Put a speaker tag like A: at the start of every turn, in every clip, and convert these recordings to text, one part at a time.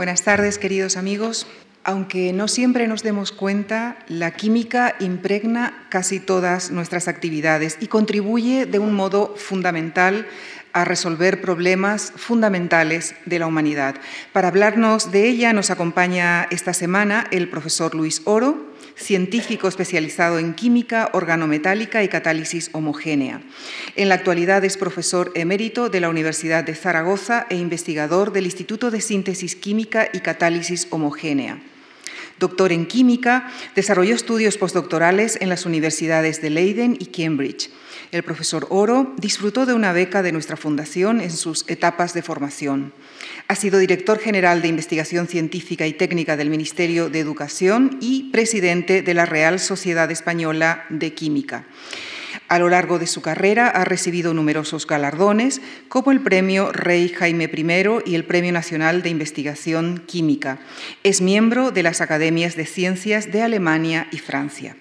A: Buenas tardes, queridos amigos. Aunque no siempre nos demos cuenta, la química impregna casi todas nuestras actividades y contribuye de un modo fundamental a resolver problemas fundamentales de la humanidad. Para hablarnos de ella nos acompaña esta semana el profesor Luis Oro, científico especializado en química organometálica y catálisis homogénea. En la actualidad es profesor emérito de la Universidad de Zaragoza e investigador del Instituto de Síntesis Química y Catálisis Homogénea. Doctor en química, desarrolló estudios postdoctorales en las universidades de Leiden y Cambridge. El profesor Oro disfrutó de una beca de nuestra fundación en sus etapas de formación. Ha sido director general de Investigación Científica y Técnica del Ministerio de Educación y presidente de la Real Sociedad Española de Química. A lo largo de su carrera ha recibido numerosos galardones, como el Premio Rey Jaime I y el Premio Nacional de Investigación Química. Es miembro de las Academias de Ciencias de Alemania y Francia.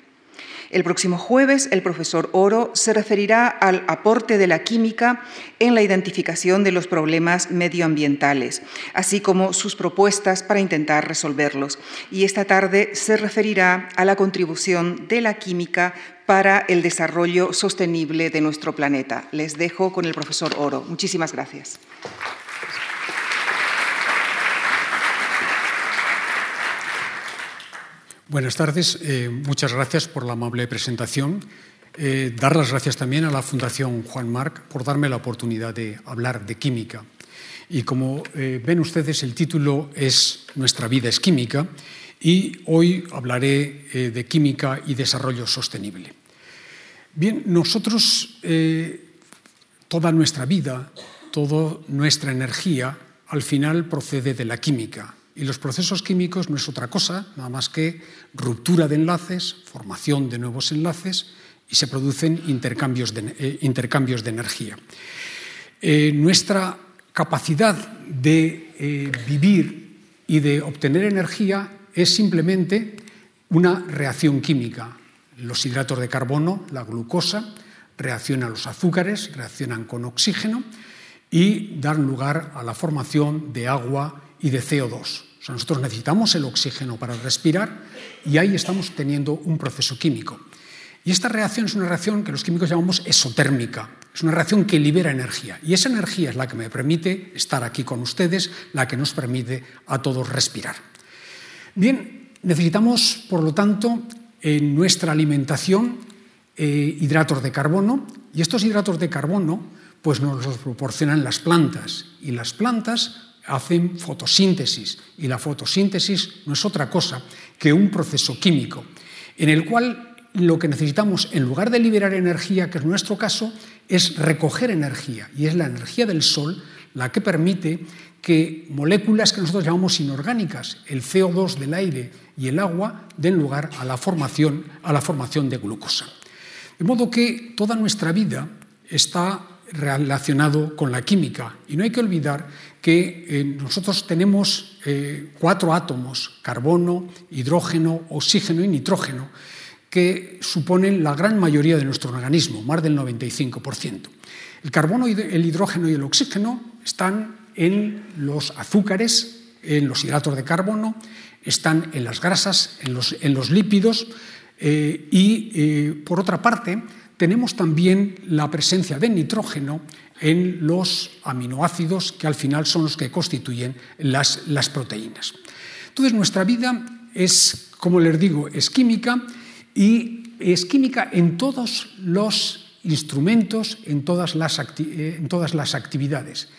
A: El próximo jueves, el profesor Oro se referirá al aporte de la química en la identificación de los problemas medioambientales, así como sus propuestas para intentar resolverlos. Y esta tarde se referirá a la contribución de la química para el desarrollo sostenible de nuestro planeta. Les dejo con el profesor Oro. Muchísimas gracias.
B: Buenas tardes, eh, muchas gracias por la amable presentación. Eh, dar las gracias también a la Fundación Juan Marc por darme la oportunidad de hablar de química. Y como eh, ven ustedes, el título es Nuestra vida es química y hoy hablaré de química y desarrollo sostenible. Bien, nosotros, toda nuestra vida, toda nuestra energía, al final procede de la química, y los procesos químicos no es otra cosa, nada más que ruptura de enlaces, formación de nuevos enlaces y se producen intercambios de, eh, intercambios de energía. Eh, nuestra capacidad de eh, vivir y de obtener energía es simplemente una reacción química. Los hidratos de carbono, la glucosa, reaccionan los azúcares, reaccionan con oxígeno y dan lugar a la formación de agua y de CO2 nosotros necesitamos el oxígeno para respirar y ahí estamos teniendo un proceso químico. Y esta reacción es una reacción que los químicos llamamos esotérmica. Es una reacción que libera energía. Y esa energía es la que me permite estar aquí con ustedes, la que nos permite a todos respirar. Bien, necesitamos, por lo tanto, en nuestra alimentación eh, hidratos de carbono. Y estos hidratos de carbono pues nos los proporcionan las plantas. Y las plantas hacen fotosíntesis. Y la fotosíntesis no es otra cosa que un proceso químico en el cual lo que necesitamos, en lugar de liberar energía, que es nuestro caso, es recoger energía. Y es la energía del sol la que permite que moléculas que nosotros llamamos inorgánicas, el CO2 del aire y el agua, den lugar a la formación, a la formación de glucosa. De modo que toda nuestra vida está relacionado con la química. Y no hay que olvidar que eh, nosotros tenemos eh, cuatro átomos, carbono, hidrógeno, oxígeno y nitrógeno, que suponen la gran mayoría de nuestro organismo, más del 95%. El carbono, el hidrógeno y el oxígeno están en los azúcares, en los hidratos de carbono, están en las grasas, en los, lípidos eh, y, por otra parte, tenemos también la presencia de nitrógeno en los aminoácidos que al final son los que constituyen las, las proteínas. Entonces nuestra vida es, como les digo, es química y es química en todos los instrumentos, en todas las, en todas las actividades.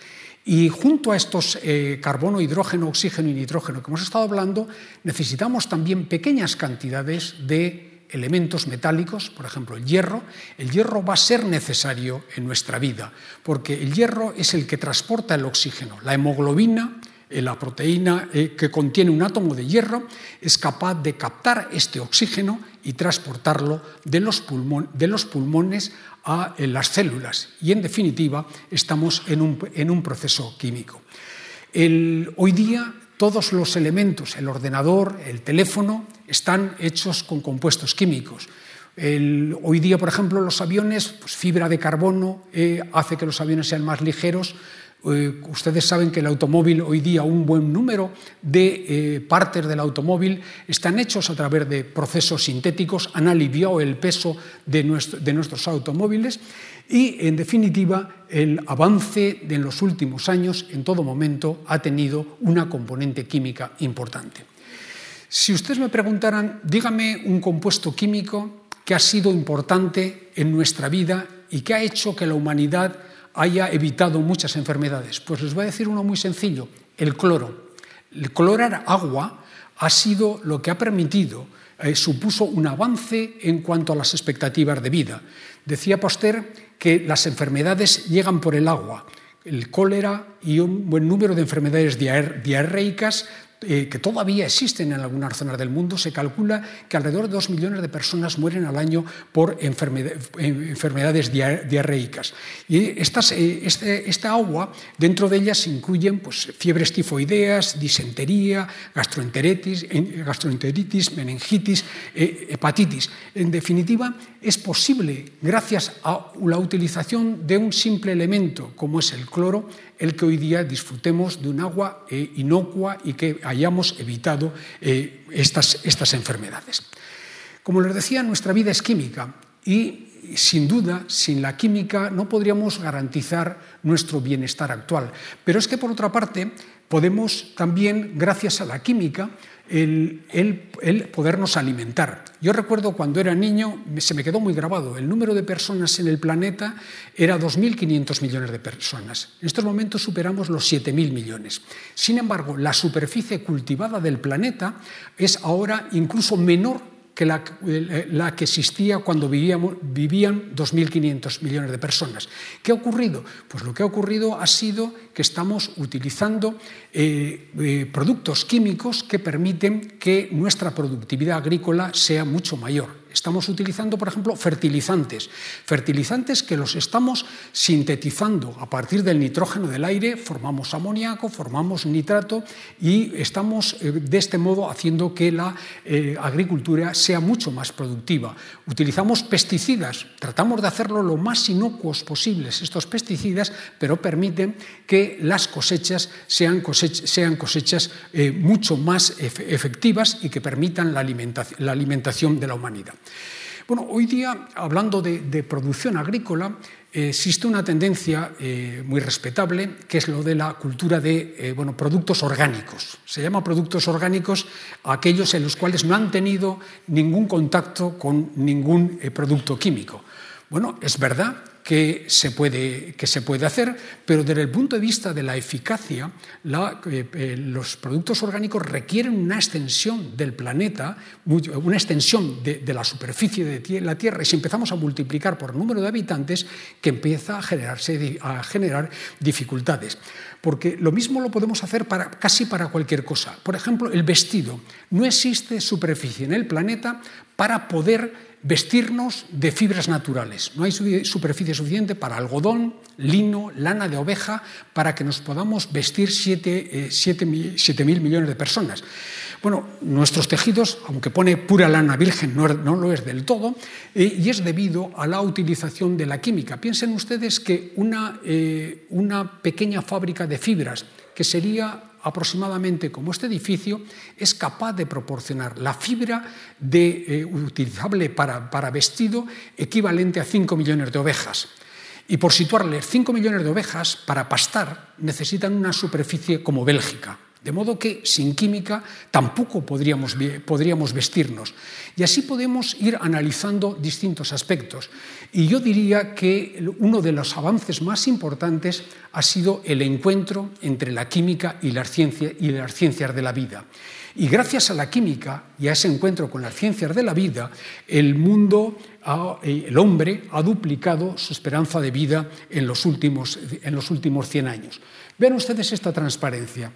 B: Y junto a estos eh, carbono, hidrógeno, oxígeno y nitrógeno que hemos estado hablando, necesitamos también pequeñas cantidades de elementos metálicos, por ejemplo el hierro, el hierro va a ser necesario en nuestra vida, porque el hierro es el que transporta el oxígeno. La hemoglobina, eh, la proteína eh, que contiene un átomo de hierro, es capaz de captar este oxígeno y transportarlo de los, pulmones a eh, las células. Y en definitiva, estamos en un, proceso químico. hoy día todos los elementos, el ordenador, el teléfono, están hechos con compuestos químicos. hoy día, por ejemplo, los aviones, pues, fibra de carbono eh, hace que los aviones sean más ligeros, Eh, ustedes saben que el automóvil hoy día, un buen número de eh, partes del automóvil están hechos a través de procesos sintéticos, han aliviado el peso de, de nuestros automóviles y, en definitiva, el avance de en los últimos años en todo momento ha tenido una componente química importante. Si ustedes me preguntaran, dígame un compuesto químico que ha sido importante en nuestra vida y que ha hecho que la humanidad haya evitado muchas enfermedades? Pues les voy a decir uno muy sencillo, el cloro. El clorar agua ha sido lo que ha permitido, eh, supuso un avance en cuanto a las expectativas de vida. Decía Pasteur que las enfermedades llegan por el agua. El cólera y un buen número de enfermedades diarreicas eh, que todavía existen en algunas zonas del mundo, se calcula que alrededor de dos millones de personas mueren al año por enfermedades diarreicas. Y eh, este, esta agua, dentro de ellas se incluyen pues, fiebres tifoideas, disentería, gastroenteritis, gastroenteritis meningitis, eh, hepatitis. En definitiva, es posible, gracias a la utilización de un simple elemento como es el cloro, el que hoy día disfrutemos de un agua eh, inocua y que hayamos evitado eh, estas, estas enfermedades. Como les decía, nuestra vida es química y sin duda, sin la química no podríamos garantizar nuestro bienestar actual. Pero es que, por otra parte, podemos también, gracias a la química, el, podernos alimentar. Yo recuerdo cuando era niño, se me quedó muy grabado, el número de personas en el planeta era 2.500 millones de personas. En estos momentos superamos los 7.000 millones. Sin embargo, la superficie cultivada del planeta es ahora incluso menor que la, la, que existía cuando vivíamos, vivían 2.500 millones de personas. ¿Qué ha ocurrido? Pues lo que ha ocurrido ha sido que estamos utilizando eh, eh, productos químicos que permiten que nuestra productividad agrícola sea mucho mayor. Estamos utilizando, por ejemplo, fertilizantes, fertilizantes que los estamos sintetizando a partir del nitrógeno del aire, formamos amoníaco, formamos nitrato y estamos eh, de este modo haciendo que la eh, agricultura sea mucho más productiva. Utilizamos pesticidas, tratamos de hacerlo lo más inocuos posibles estos pesticidas, pero permiten que las cosechas sean, cosechas eh, mucho más efectivas y que permitan la alimentación de la humanidad. Bueno, hoy día, hablando de, producción agrícola, eh, existe una tendencia eh, muy respetable, que es lo de la cultura de eh, bueno, productos orgánicos. Se llama productos orgánicos aquellos en los cuales no han tenido ningún contacto con ningún producto químico. Bueno, es verdad que se, puede, que se puede hacer, pero desde el punto de vista de la eficacia, eh, eh, los productos orgánicos requieren una extensión del planeta, una extensión de, la superficie de la Tierra, y si empezamos a multiplicar por número de habitantes, que empieza a, generarse, a generar dificultades. Porque lo mismo lo podemos hacer para, casi para cualquier cosa. Por ejemplo, el vestido. No existe superficie en el planeta para poder vestirnos de fibras naturales. No hay superficie suficiente para algodón, lino, lana de oveja, para que nos podamos vestir 7 eh, mil millones de personas. Bueno, nuestros tejidos, aunque pone pura lana virgen, no, lo es del todo, eh, y es debido a la utilización de la química. Piensen ustedes que una, eh, una pequeña fábrica de fibras, que sería aproximadamente como este edificio, es capaz de proporcionar la fibra de, eh, utilizable para, para vestido equivalente a 5 millones de ovejas. Y por situarle 5 millones de ovejas, para pastar necesitan una superficie como Bélgica. De modo que sin química tampoco podríamos, podríamos, vestirnos. Y así podemos ir analizando distintos aspectos. Y yo diría que uno de los avances más importantes ha sido el encuentro entre la química y las, ciencias, y las ciencias de la vida. Y gracias a la química y a ese encuentro con las ciencias de la vida, el mundo, el hombre ha duplicado su esperanza de vida en los últimos, en los últimos 100 años. Vean ustedes esta transparencia.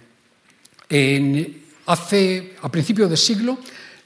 B: En, hace, a principios de siglo,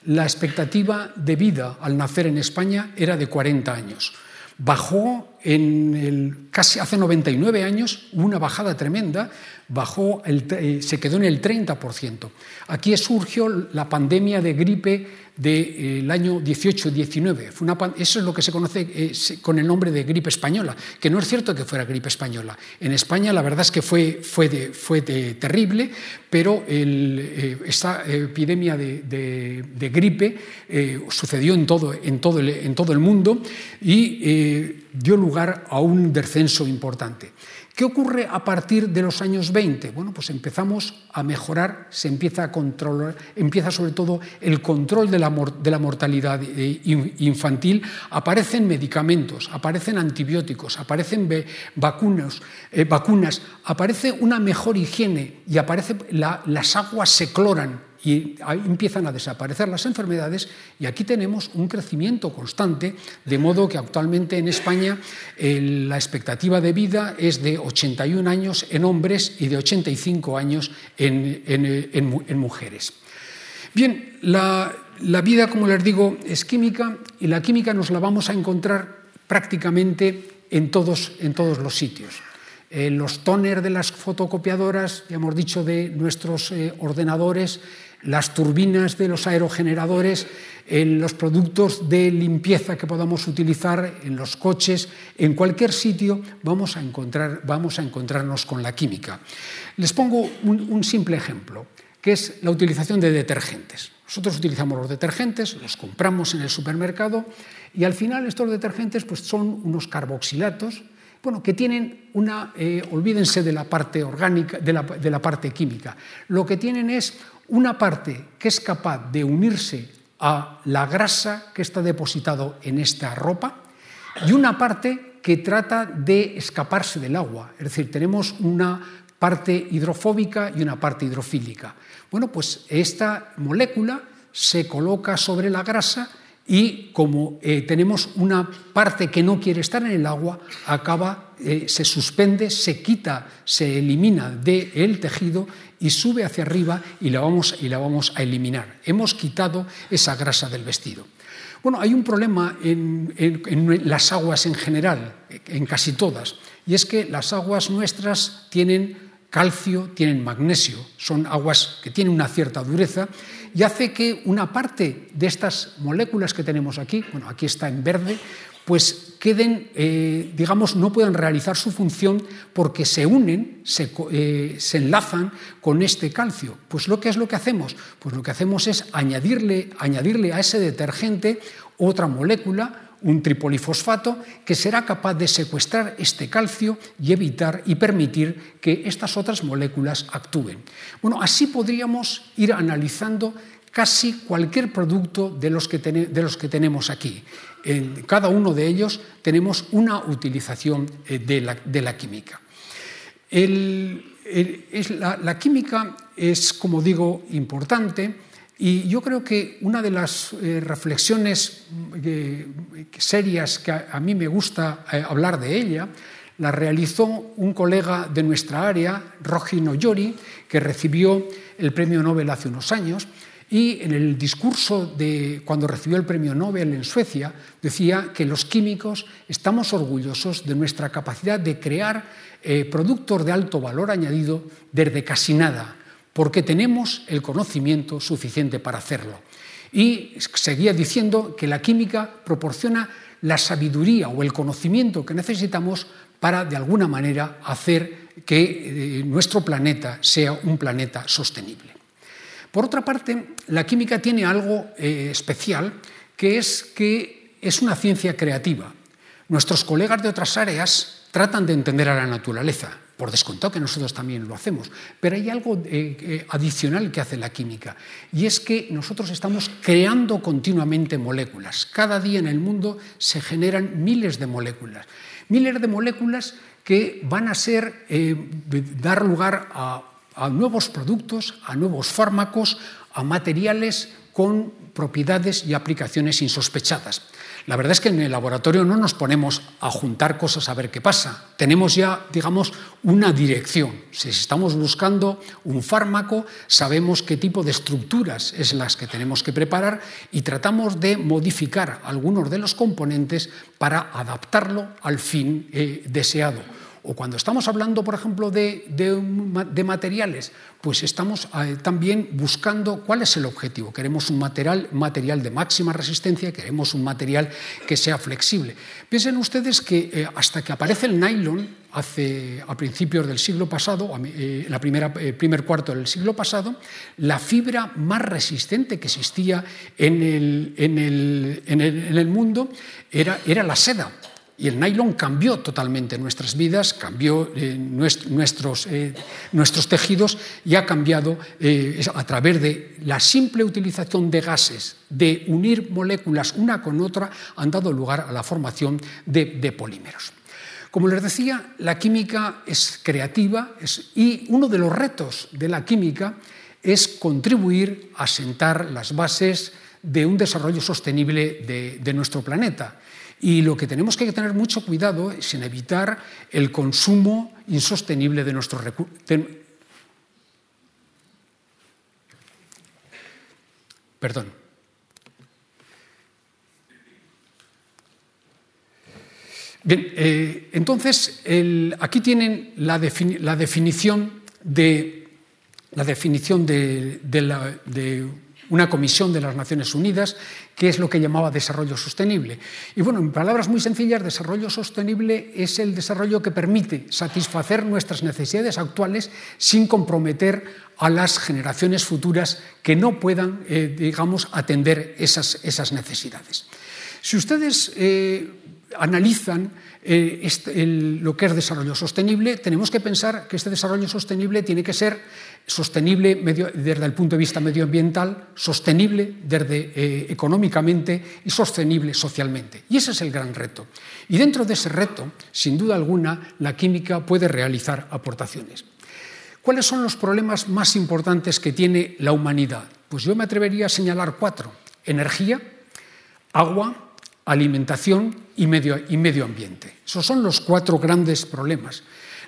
B: la expectativa de vida al nacer en España era de 40 años. Bajó en el, casi hace 99 años, una bajada tremenda, bajó eh, se quedó en el 30%. Aquí surgió la pandemia de gripe del año 18-19. Eso es lo que se conoce eh, con el nombre de gripe española, que no es cierto que fuera gripe española. En España la verdad es que fue, fue, fue terrible, pero eh, esta epidemia de, gripe eh, sucedió en todo, en, todo el, en todo el mundo y dio lugar a un descenso importante. ¿Qué ocurre a partir de los años 20? Bueno, pues empezamos a mejorar, se empieza a controlar, empieza sobre todo el control de la, de la mortalidad eh, infantil, aparecen medicamentos, aparecen antibióticos, aparecen vacunas, eh, vacunas, aparece una mejor higiene y aparece las aguas se cloran, y empiezan a desaparecer las enfermedades y aquí tenemos un crecimiento constante, de modo que actualmente en España la expectativa de vida es de 81 años en hombres y de 85 años en, mujeres. Bien, la, vida, como les digo, es química y la química nos la vamos a encontrar prácticamente en todos, en todos los sitios. los toners de las fotocopiadoras, ya hemos dicho, de nuestros eh, ordenadores, las turbinas de los aerogeneradores, en los productos de limpieza que podamos utilizar, en los coches, en cualquier sitio vamos a, encontrar, vamos a encontrarnos con la química. Les pongo un, simple ejemplo, que es la utilización de detergentes. Nosotros utilizamos los detergentes, los compramos en el supermercado y al final estos detergentes pues, son unos carboxilatos bueno, que tienen una, eh, olvídense de la parte orgánica, de la, de la parte química, lo que tienen es una parte que es capaz de unirse a la grasa que está depositado en esta ropa y una parte que trata de escaparse del agua. Es decir, tenemos una parte hidrofóbica y una parte hidrofílica. Bueno, pues esta molécula se coloca sobre la grasa y como eh, tenemos una parte que no quiere estar en el agua, acaba, eh, se suspende, se quita, se elimina del tejido y sube hacia arriba y la, vamos, y la vamos a eliminar. Hemos quitado esa grasa del vestido. Bueno, hay un problema en, las aguas en general, en casi todas, y es que las aguas nuestras tienen calcio, tienen magnesio, son aguas que tienen una cierta dureza y hace que una parte de estas moléculas que tenemos aquí, bueno, aquí está en verde, pues queden, eh, digamos, no puedan realizar su función porque se unen, eh, se, enlazan con este calcio. Pues lo que es lo que hacemos, pues lo que hacemos es añadirle, añadirle a ese detergente otra molécula, un tripolifosfato, que será capaz de secuestrar este calcio y evitar y permitir que estas otras moléculas actúen. Bueno, así podríamos ir analizando casi cualquier producto de los que, de los que tenemos aquí. En cada uno de ellos tenemos una utilización eh, de la, química. la, química es, como digo, importante y yo creo que una de las eh, reflexiones eh, serias que a, mí me gusta hablar de ella la realizó un colega de nuestra área, Roji Noyori, que recibió el premio Nobel hace unos años y en el discurso de cuando recibió el premio Nobel en Suecia decía que los químicos estamos orgullosos de nuestra capacidad de crear eh, productos de alto valor añadido desde casi nada, porque tenemos el conocimiento suficiente para hacerlo. Y seguía diciendo que la química proporciona la sabiduría o el conocimiento que necesitamos para, de alguna manera, hacer que eh, nuestro planeta sea un planeta sostenible. Por otra parte, la química tiene algo eh, especial, que es que es una ciencia creativa. Nuestros colegas de otras áreas tratan de entender a la naturaleza, por descontado que nosotros también lo hacemos, pero hay algo eh, eh, adicional que hace la química, y es que nosotros estamos creando continuamente moléculas. Cada día en el mundo se generan miles de moléculas, miles de moléculas que van a ser, dar lugar a a nuevos productos, a nuevos fármacos, a materiales con propiedades y aplicaciones insospechadas. La verdad es que en el laboratorio no nos ponemos a juntar cosas a ver qué pasa. Tenemos ya, digamos, una dirección. Si estamos buscando un fármaco, sabemos qué tipo de estructuras es las que tenemos que preparar y tratamos de modificar algunos de los componentes para adaptarlo al fin eh, deseado o cuando estamos hablando, por ejemplo, de, materiales, pues estamos eh, también buscando cuál es el objetivo. Queremos un material, material de máxima resistencia, queremos un material que sea flexible. Piensen ustedes que eh, hasta que aparece el nylon, hace, a principios del siglo pasado, eh, la primera, primer cuarto del siglo pasado, la fibra más resistente que existía en el, en el, en el mundo era, era la seda. Y el nylon cambió totalmente nuestras vidas, cambió eh, nuestros, eh, nuestros, tejidos y ha cambiado eh, a través de la simple utilización de gases, de unir moléculas una con otra, han dado lugar a la formación de, polímeros. Como les decía, la química es creativa y uno de los retos de la química es contribuir a sentar las bases de un desarrollo sostenible de nuestro planeta. Y lo que tenemos que tener mucho cuidado es en evitar el consumo insostenible de nuestros recursos. Perdón. Bien, eh, entonces aquí tienen la, definición de, la definición de, de una comisión de las Naciones Unidas, que es lo que llamaba desarrollo sostenible. Y bueno, en palabras muy sencillas, desarrollo sostenible es el desarrollo que permite satisfacer nuestras necesidades actuales sin comprometer a las generaciones futuras que no puedan, eh, digamos, atender esas, esas, necesidades. Si ustedes eh, analizan eh, lo que es desarrollo sostenible, tenemos que pensar que este desarrollo sostenible tiene que ser sostenible desde el punto de vista medioambiental, sostenible desde eh, económicamente y sostenible socialmente. Y ese es el gran reto. Y dentro de ese reto, sin duda alguna, la química puede realizar aportaciones. ¿Cuáles son los problemas más importantes que tiene la humanidad? Pues yo me atrevería a señalar cuatro. Energía, agua, alimentación y medio, y medio ambiente. Esos son los cuatro grandes problemas.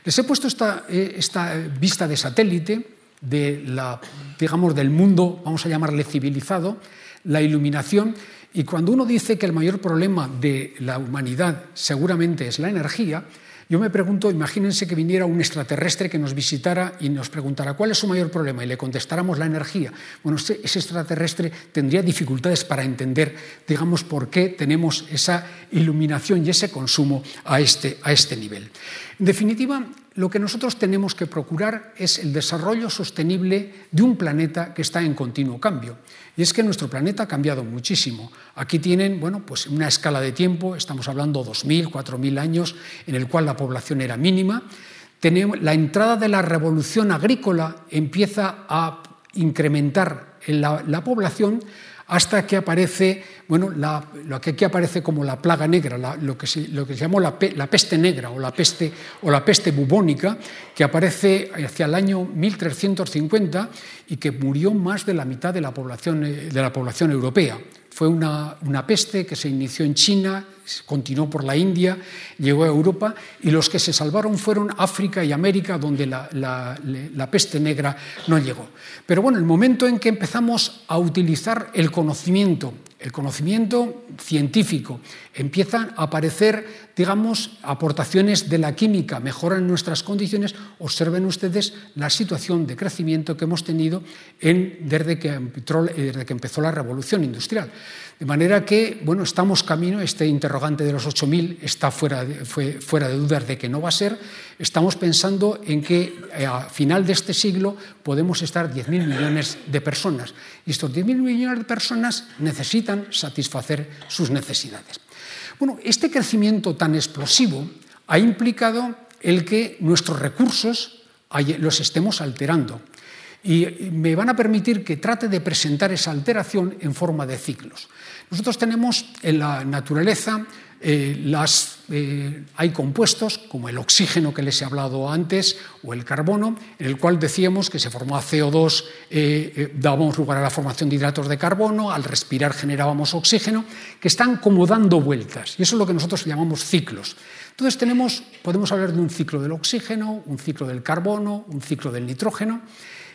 B: Les he puesto esta, eh, esta vista de satélite de la, digamos, del mundo, vamos a llamarle civilizado, la iluminación. Y cuando uno dice que el mayor problema de la humanidad seguramente es la energía, yo me pregunto, imagínense que viniera un extraterrestre que nos visitara y nos preguntara cuál es su mayor problema y le contestáramos la energía. Bueno, ese extraterrestre tendría dificultades para entender, digamos, por qué tenemos esa iluminación y ese consumo a este, a este nivel. En definitiva, lo que nosotros tenemos que procurar es el desarrollo sostenible de un planeta que está en continuo cambio. Y es que nuestro planeta ha cambiado muchísimo. Aquí tienen bueno, pues una escala de tiempo, estamos hablando 2.000, 4.000 años, en el cual la población era mínima. La entrada de la revolución agrícola empieza a incrementar la población hasta que aparece, bueno, lo que aquí aparece como la plaga negra, lo, que se, lo, que llamó la, peste negra o la peste, o la peste bubónica, que aparece hacia el año 1350 y que murió más de la mitad de la población, eh, de la población europea. Fue una, una peste que se inició en China, continuó por la India, llegó a Europa y los que se salvaron fueron África y América, donde la, la, peste negra no llegó. Pero bueno, el momento en que empezamos a utilizar el conocimiento, el conocimiento científico, empiezan a aparecer, digamos, aportaciones de la química, mejoran nuestras condiciones, observen ustedes la situación de crecimiento que hemos tenido que, desde que empezó la revolución industrial. De manera que, bueno, estamos camino, este interrogante de los 8.000 está fuera de, fuera de dudas de que no va a ser. Estamos pensando en que eh, a final de este siglo podemos estar 10.000 millones de personas. Y estos 10.000 millones de personas necesitan satisfacer sus necesidades. Bueno, este crecimiento tan explosivo ha implicado el que nuestros recursos los estemos alterando. y me van a permitir que trate de presentar esa alteración en forma de ciclos. Nosotros tenemos en la naturaleza eh, las, eh, hay compuestos como el oxígeno que les he hablado antes o el carbono, en el cual decíamos que se formaba CO2, eh, dábamos lugar a la formación de hidratos de carbono, al respirar generábamos oxígeno, que están como dando vueltas. Y eso es lo que nosotros llamamos ciclos. Entonces tenemos, podemos hablar de un ciclo del oxígeno, un ciclo del carbono, un ciclo del nitrógeno.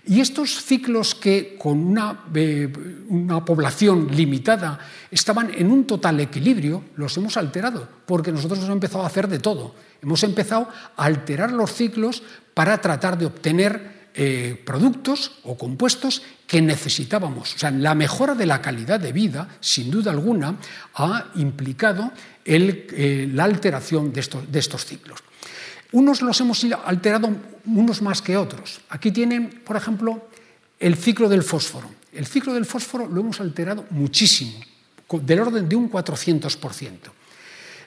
B: Y estos ciclos que con una, eh, una, población limitada estaban en un total equilibrio, los hemos alterado, porque nosotros hemos empezado a hacer de todo. Hemos empezado a alterar los ciclos para tratar de obtener eh, productos o compuestos que necesitábamos. O sea, la mejora de la calidad de vida, sin duda alguna, ha implicado eh, la alteración de estos ciclos. Unos los hemos alterado unos más que otros. Aquí tienen, por ejemplo, el ciclo del fósforo. El ciclo del fósforo lo hemos alterado muchísimo, del orden de un 400%.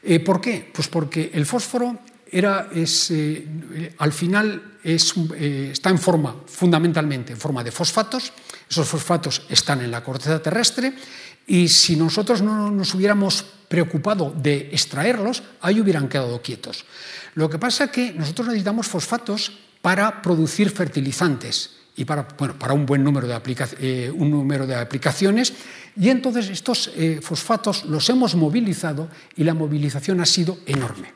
B: Eh, ¿Por qué? Pues porque el fósforo era, es, eh, al final es, eh, está en forma, fundamentalmente, en forma de fosfatos. Esos fosfatos están en la corteza terrestre y si nosotros no nos hubiéramos preocupado de extraerlos, ahí hubieran quedado quietos. Lo que pasa es que nosotros necesitamos fosfatos para producir fertilizantes y para, bueno, para un buen número de, eh, aplicaciones. Y entonces estos eh, fosfatos los hemos movilizado y la movilización ha sido enorme,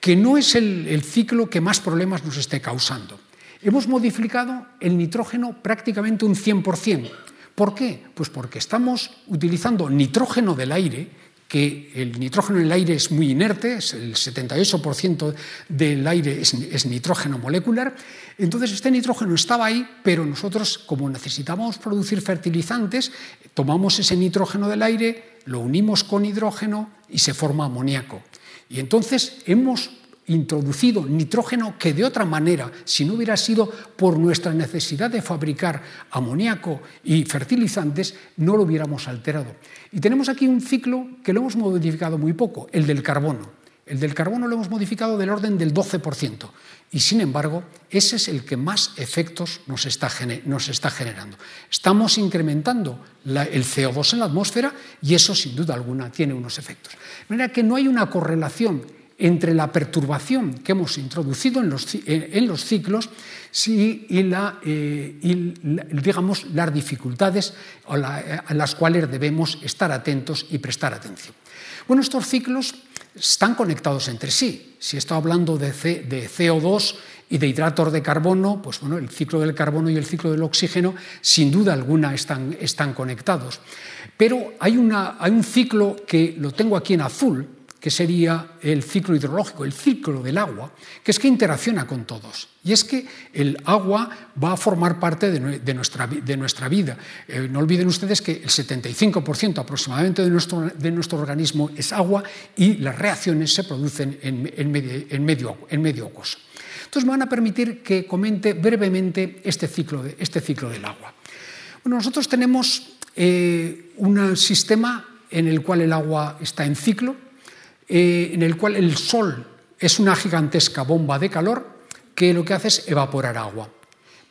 B: que no es el, el ciclo que más problemas nos esté causando. Hemos modificado el nitrógeno prácticamente un 100%. ¿Por qué? Pues porque estamos utilizando nitrógeno del aire, el nitrógeno en el aire es muy inerte, el 78% del aire es, nitrógeno molecular, entonces este nitrógeno estaba ahí, pero nosotros, como necesitamos producir fertilizantes, tomamos ese nitrógeno del aire, lo unimos con hidrógeno y se forma amoníaco. Y entonces hemos introducido nitrógeno que de otra manera, si no hubiera sido por nuestra necesidad de fabricar amoníaco y fertilizantes, no lo hubiéramos alterado. Y tenemos aquí un ciclo que lo hemos modificado muy poco, el del carbono. El del carbono lo hemos modificado del orden del 12%. Y sin embargo, ese es el que más efectos nos está, generando. Estamos incrementando el CO2 en la atmósfera y eso, sin duda alguna, tiene unos efectos. De manera que no hay una correlación entre la perturbación que hemos introducido en los, ciclos y, eh, digamos, las dificultades a las cuales debemos estar atentos y prestar atención. Bueno, estos ciclos están conectados entre sí. Si estoy hablando de, CO2 y de hidratos de carbono, pues bueno, el ciclo del carbono y el ciclo del oxígeno sin duda alguna están, están conectados. Pero hay, una, hay un ciclo que lo tengo aquí en azul, que sería el ciclo hidrológico, el ciclo del agua, que es que interacciona con todos. Y es que el agua va a formar parte de, nuestra, de nuestra, vida. Eh, no olviden ustedes que el 75% aproximadamente de nuestro, de nuestro, organismo es agua y las reacciones se producen en, medio, en, medio, en medio acuoso. Entonces me van a permitir que comente brevemente este ciclo, de, este ciclo del agua. Bueno, nosotros tenemos eh, un sistema en el cual el agua está en ciclo, eh, en el cual el Sol es una gigantesca bomba de calor que lo que hace es evaporar agua.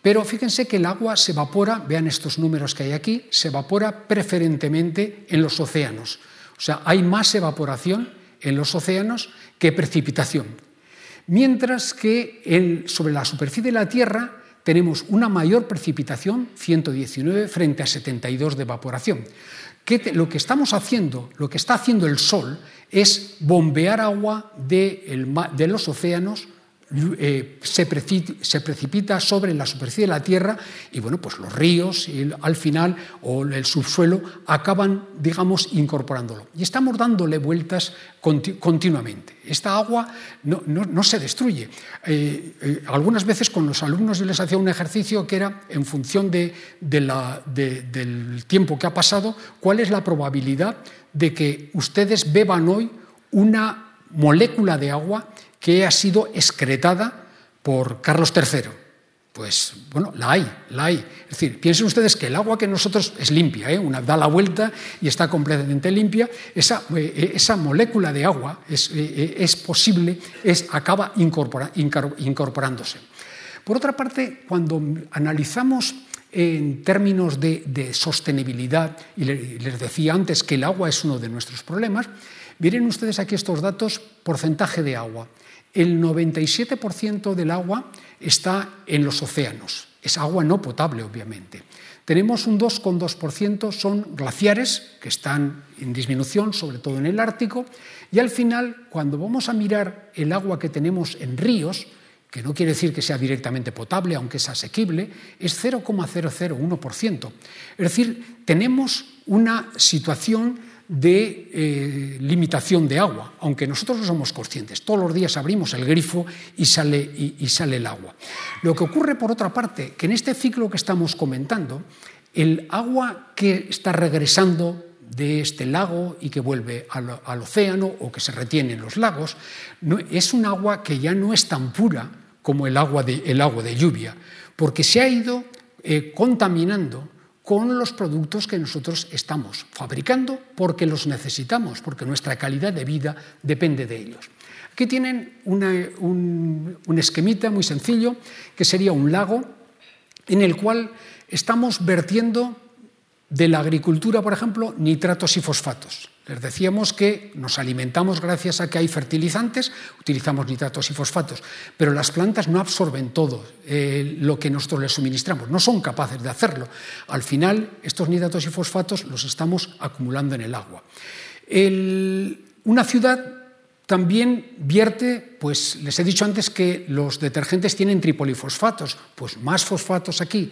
B: Pero fíjense que el agua se evapora, vean estos números que hay aquí, se evapora preferentemente en los océanos. O sea, hay más evaporación en los océanos que precipitación. Mientras que sobre la superficie de la Tierra tenemos una mayor precipitación, 119, frente a 72 de evaporación lo que estamos haciendo, lo que está haciendo el Sol, es bombear agua de, los océanos eh, se, precipita, sobre la superficie de la Tierra y bueno, pues los ríos y al final o el subsuelo acaban, digamos, incorporándolo. Y estamos dándole vueltas continuamente. Esta agua no, se destruye. Eh, eh, algunas veces con los alumnos yo les hacía un ejercicio que era en función de, del tiempo que ha pasado, cuál es la probabilidad de que ustedes beban hoy una molécula de agua que ha sido excretada por Carlos III. Pues bueno, la hay, la hay. Es decir, piensen ustedes que el agua que nosotros es limpia, ¿eh? una da la vuelta y está completamente limpia. Esa, eh, esa molécula de agua es, eh, posible, es, acaba incorporándose. Por otra parte, cuando analizamos en términos de, sostenibilidad, y les decía antes que el agua es uno de nuestros problemas, miren ustedes aquí estos datos, porcentaje de agua. El 97% del agua está en los océanos. Es agua no potable, obviamente. Tenemos un 2,2%, son glaciares que están en disminución, sobre todo en el Ártico, y al final, cuando vamos a mirar el agua que tenemos en ríos, que no quiere decir que sea directamente potable, aunque es asequible, es 0,001%. Es decir, tenemos una situación de eh, limitación de agua, aunque nosotros no somos conscientes. Todos los días abrimos el grifo y sale, y, sale el agua. Lo que ocurre, por otra parte, que en este ciclo que estamos comentando, el agua que está regresando de este lago y que vuelve al, océano o que se retiene en los lagos, es un agua que ya no es tan pura como el agua de, el agua de lluvia, porque se ha ido eh, contaminando con los productos que nosotros estamos fabricando porque los necesitamos, porque nuestra calidad de vida depende de ellos. Aquí tienen un, un esquemita muy sencillo, que sería un lago en el cual estamos vertiendo de la agricultura, por ejemplo, nitratos y fosfatos. Les decíamos que nos alimentamos gracias a que hay fertilizantes, utilizamos nitratos y fosfatos, pero las plantas no absorben todo eh, lo que nosotros les suministramos, no son capaces de hacerlo. Al final, estos nitratos y fosfatos los estamos acumulando en el agua. una ciudad también vierte, pues les he dicho antes que los detergentes tienen tripolifosfatos, pues más fosfatos aquí.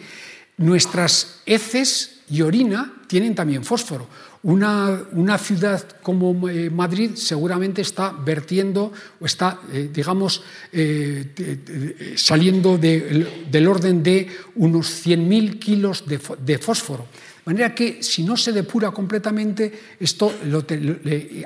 B: Nuestras heces y orina tienen también fósforo. Una, ciudad como eh, Madrid seguramente está vertiendo o está, eh, digamos, eh, saliendo del orden de unos 100.000 kilos de, fósforo. De manera que si no se depura completamente, esto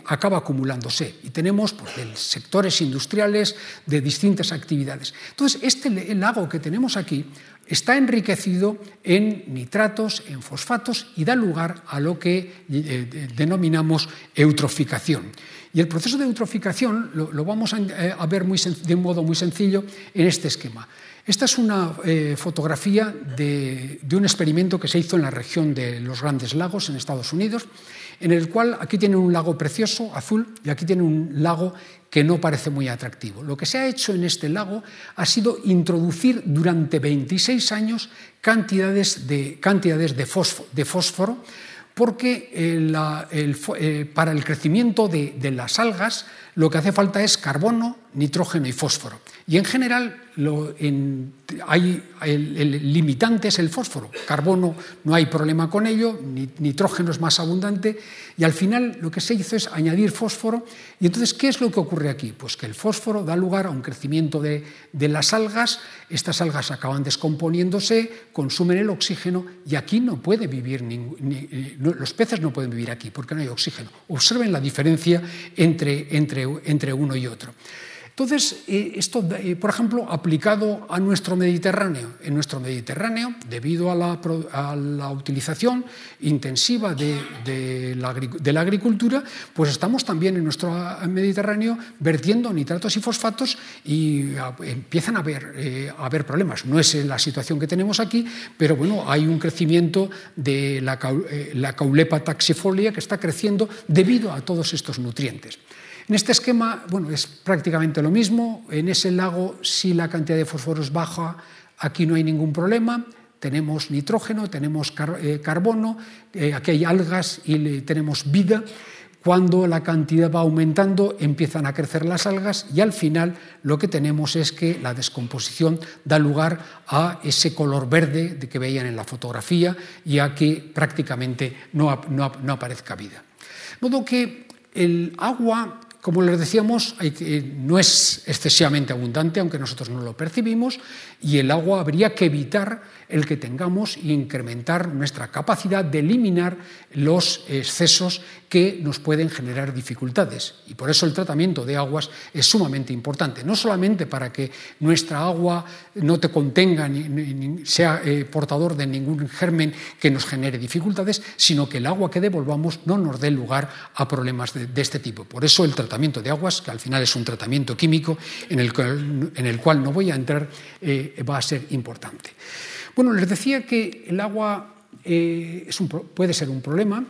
B: acaba acumulándose. Y tenemos pues, sectores industriales de distintas actividades. Entonces, este lago que tenemos aquí está enriquecido en nitratos, en fosfatos y da lugar a lo que eh, denominamos eutroficación. Y el proceso de eutroficación lo, vamos a, eh, ver de un modo muy sencillo en este esquema. Esta es una eh, fotografía de, un experimento que se hizo en la región de los Grandes Lagos en Estados Unidos, en el cual aquí tienen un lago precioso, azul, y aquí tienen un lago que no parece muy atractivo. Lo que se ha hecho en este lago ha sido introducir durante 26 años cantidades de, fósforo, porque eh, eh, para el crecimiento de las algas lo que hace falta es carbono, nitrógeno y fósforo. Y en general el, limitante es el fósforo. Carbono no hay problema con ello, nitrógeno es más abundante y al final lo que se hizo es añadir fósforo. Y entonces, ¿qué es lo que ocurre aquí? Pues que el fósforo da lugar a un crecimiento de, las algas, estas algas acaban descomponiéndose, consumen el oxígeno y aquí no puede vivir, los peces no pueden vivir aquí porque no hay oxígeno. Observen la diferencia entre uno y otro. Entonces, eh, esto, eh, por ejemplo, aplicado a nuestro Mediterráneo. En nuestro Mediterráneo, debido a la, utilización intensiva de, la, agricultura, pues estamos también en nuestro Mediterráneo vertiendo nitratos y fosfatos y empiezan a haber, eh, problemas. No es la situación que tenemos aquí, pero bueno, hay un crecimiento de la caulepa taxifolia que está creciendo debido a todos estos nutrientes. En este esquema, bueno, es prácticamente lo mismo. En ese lago, si la cantidad de fósforo es baja, aquí no hay ningún problema. Tenemos nitrógeno, tenemos eh, carbono, eh, aquí hay algas y tenemos vida. Cuando la cantidad va aumentando, empiezan a crecer las algas y al final lo que tenemos es que la descomposición da lugar a ese color verde de que veían en la fotografía y a que prácticamente no, no aparezca vida. De modo que el agua como les decíamos, no es excesivamente abundante, aunque nosotros no lo percibimos, y el agua habría que evitar el que tengamos e incrementar nuestra capacidad de eliminar los excesos que nos pueden generar dificultades. Y por eso el tratamiento de aguas es sumamente importante, no solamente para que nuestra agua no te contenga ni, sea eh, portador de ningún germen que nos genere dificultades, sino que el agua que devolvamos no nos dé lugar a problemas de, este tipo. Por eso el tratamiento de aguas, que al final es un tratamiento químico en el cual, no voy a entrar, eh, va a ser importante. Bueno, les decía que el agua eh, puede ser un problema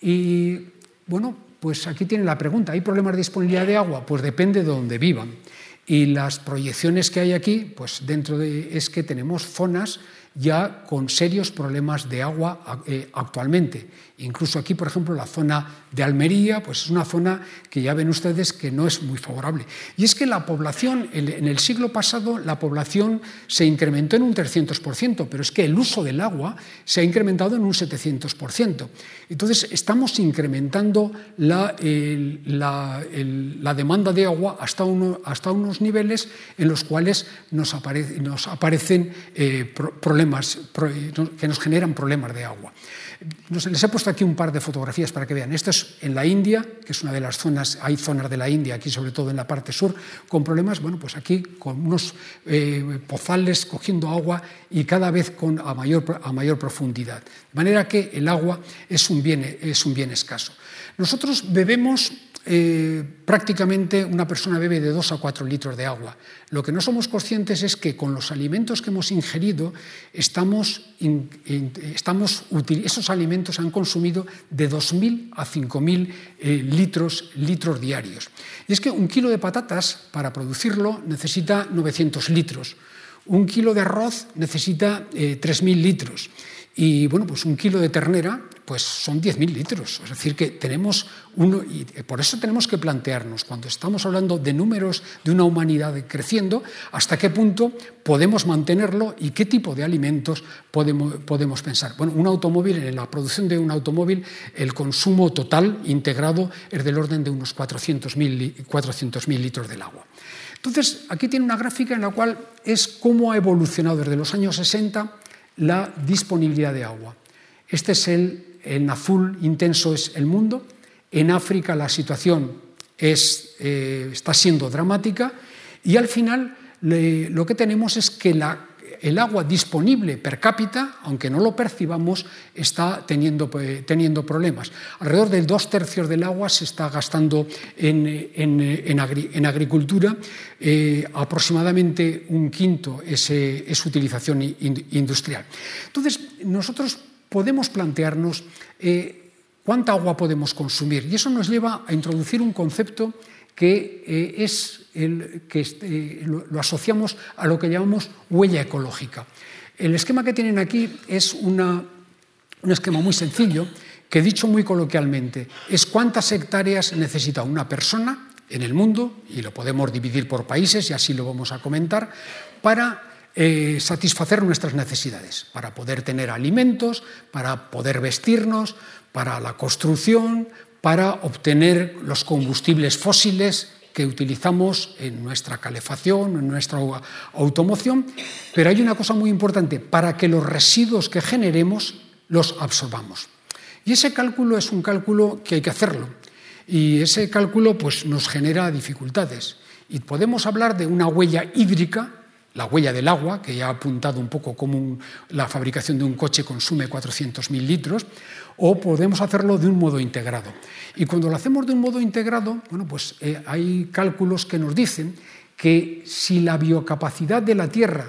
B: y, bueno, pues aquí tiene la pregunta, ¿hay problemas de disponibilidad de agua? Pues depende de donde vivan. Y las proyecciones que hay aquí, pues dentro de, es que tenemos zonas ya con serios problemas de agua eh, actualmente. Incluso aquí, por ejemplo, la zona de Almería, pues es una zona que ya ven ustedes que no es muy favorable. Y es que la población, en el siglo pasado, la población se incrementó en un 300%, pero es que el uso del agua se ha incrementado en un 700%. Entonces, estamos incrementando la, la, demanda de agua hasta, hasta, unos niveles en los cuales nos, nos aparecen eh, problemas, que nos generan problemas de agua. Les he puesto aquí un par de fotografías para que vean. Esto es en la India, que es una de las zonas, hay zonas de la India, aquí sobre todo en la parte sur, con problemas, bueno, pues aquí con unos eh, pozales cogiendo agua y cada vez a, mayor, a mayor profundidad. De manera que el agua es un bien, es un bien escaso. Nosotros bebemos eh, prácticamente una persona bebe de 2 a 4 litros de agua. Lo que no somos conscientes es que con los alimentos que hemos ingerido, estamos, estamos esos alimentos han consumido de 2.000 a 5.000 eh, litros, litros diarios. Y es que un kilo de patatas, para producirlo, necesita 900 litros. Un kilo de arroz necesita 3.000 eh, litros. Y bueno, pues un kilo de ternera pues son 10.000 litros. Es decir, que tenemos uno, y por eso tenemos que plantearnos, cuando estamos hablando de números de una humanidad creciendo, hasta qué punto podemos mantenerlo y qué tipo de alimentos podemos, podemos pensar. Bueno, un automóvil, en la producción de un automóvil, el consumo total integrado es del orden de unos 400.000 400 litros del agua. Entonces, aquí tiene una gráfica en la cual es cómo ha evolucionado desde los años 60 la disponibilidad de agua. Este es el en azul intenso es el mundo, en África la situación es, eh, está siendo dramática y al final lo que tenemos es que la, el agua disponible per cápita, aunque no lo percibamos, está teniendo, eh, teniendo problemas. Alrededor del dos tercios del agua se está gastando en, en, en, agricultura, eh, aproximadamente un quinto es, es utilización industrial. Entonces, nosotros podemos plantearnos eh, cuánta agua podemos consumir. Y eso nos lleva a introducir un concepto que, eh, es que eh, lo, asociamos a lo que llamamos huella ecológica. El esquema que tienen aquí es una, un esquema muy sencillo que, dicho muy coloquialmente, es cuántas hectáreas necesita una persona en el mundo, y lo podemos dividir por países, y así lo vamos a comentar, para eh, satisfacer nuestras necesidades, para poder tener alimentos, para poder vestirnos, para la construcción, para obtener los combustibles fósiles que utilizamos en nuestra calefacción, en nuestra automoción. Pero hay una cosa muy importante, para que los residuos que generemos los absorbamos. Y ese cálculo es un cálculo que hay que hacerlo. Y ese cálculo pues, nos genera dificultades. Y podemos hablar de una huella hídrica la huella del agua, que ya ha apuntado un poco cómo la fabricación de un coche consume 400.000 litros, o podemos hacerlo de un modo integrado. Y cuando lo hacemos de un modo integrado, bueno, pues eh, hay cálculos que nos dicen que si la biocapacidad de la Tierra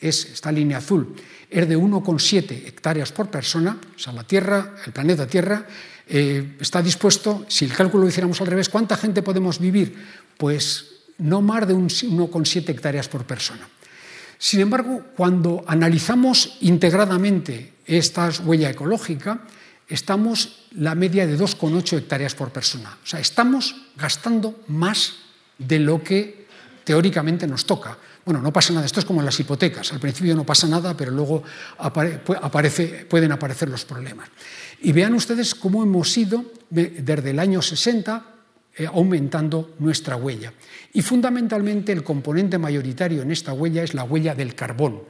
B: es esta línea azul, es de 1,7 hectáreas por persona, o sea, la Tierra, el planeta Tierra, eh, está dispuesto, si el cálculo lo hiciéramos al revés, ¿cuánta gente podemos vivir? Pues no más de 1,7 hectáreas por persona. Sin embargo, cuando analizamos integradamente esta huella ecológica, estamos la media de 2,8 hectáreas por persona. O sea, estamos gastando más de lo que teóricamente nos toca. Bueno, no pasa nada, esto es como las hipotecas. Al principio no pasa nada, pero luego pueden aparecer los problemas. Y vean ustedes cómo hemos ido desde el año 60 eh, aumentando nuestra huella. Y fundamentalmente el componente mayoritario en esta huella es la huella del carbón,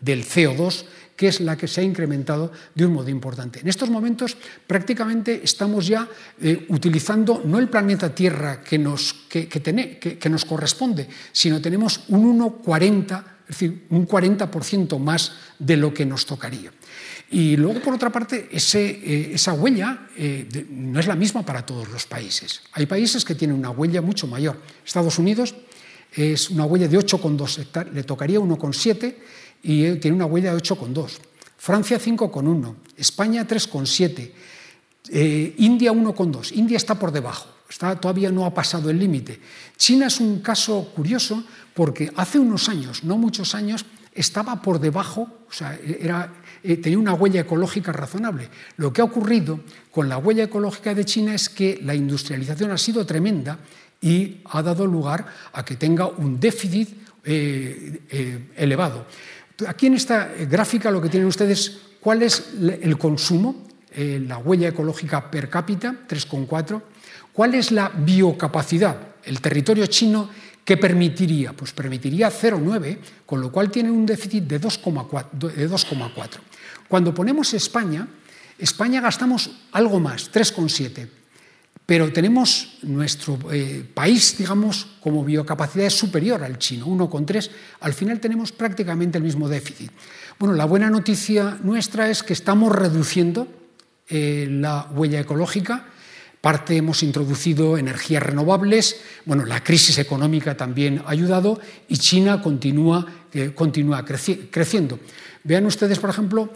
B: del CO2, que es la que se ha incrementado de un modo importante. En estos momentos prácticamente estamos ya eh, utilizando no el planeta Tierra que nos, que, que nos corresponde, sino tenemos un 1,40, es decir, un 40% más de lo que nos tocaría. Y luego, por otra parte, eh, esa huella eh, no es la misma para todos los países. Hay países que tienen una huella mucho mayor. Estados Unidos es una huella de 8,2 hectáreas, le tocaría 1,7 y eh, tiene una huella de 8,2. Francia 5,1. España 3,7. Eh, India 1,2. India está por debajo. Está, todavía no ha pasado el límite. China es un caso curioso porque hace unos años, no muchos años, estaba por debajo, o sea, era, eh, tenía una huella ecológica razonable. Lo que ha ocurrido con la huella ecológica de China es que la industrialización ha sido tremenda y ha dado lugar a que tenga un déficit eh, eh, elevado. Aquí en esta gráfica lo que tienen ustedes, ¿cuál es el consumo? la huella ecológica per cápita, 3,4. ¿Cuál es la biocapacidad? El territorio chino ¿Qué permitiría? Pues permitiría 0,9, con lo cual tiene un déficit de 2,4. Cuando ponemos España, España gastamos algo más, 3,7, pero tenemos nuestro eh, país, digamos, como biocapacidad es superior al chino, 1,3, al final tenemos prácticamente el mismo déficit. Bueno, la buena noticia nuestra es que estamos reduciendo eh, la huella ecológica, parte hemos introducido energías renovables, bueno, la crisis económica también ha ayudado y China continúa, continúa creciendo. Vean ustedes, por ejemplo,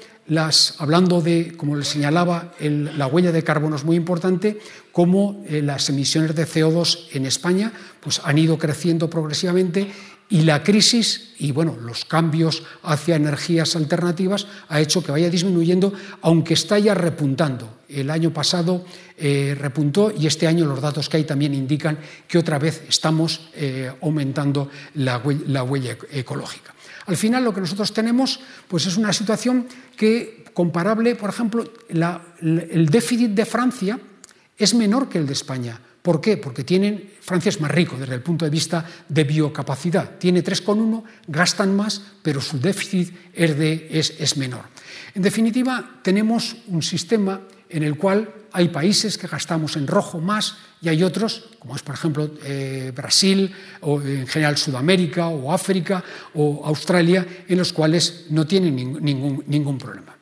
B: hablando de, como les señalaba, la huella de carbono es muy importante, cómo eh, las emisiones de CO2 en España pues, han ido creciendo progresivamente y la crisis y bueno, los cambios hacia energías alternativas ha hecho que vaya disminuyendo, aunque está ya repuntando. El año pasado eh, repuntó y este año los datos que hay también indican que otra vez estamos eh, aumentando la huella, ecológica. Al final lo que nosotros tenemos pues es una situación que comparable, por ejemplo, el déficit de Francia es menor que el de España. ¿Por qué? Porque tienen, Francia es más rico desde el punto de vista de biocapacidad. Tiene 3,1, gastan más, pero su déficit es, es, menor. En definitiva, tenemos un sistema en el cual hay países que gastamos en rojo más y hay otros, como es por ejemplo eh, Brasil o en general Sudamérica o África o Australia, en los cuales no tienen ningún, ningún problema.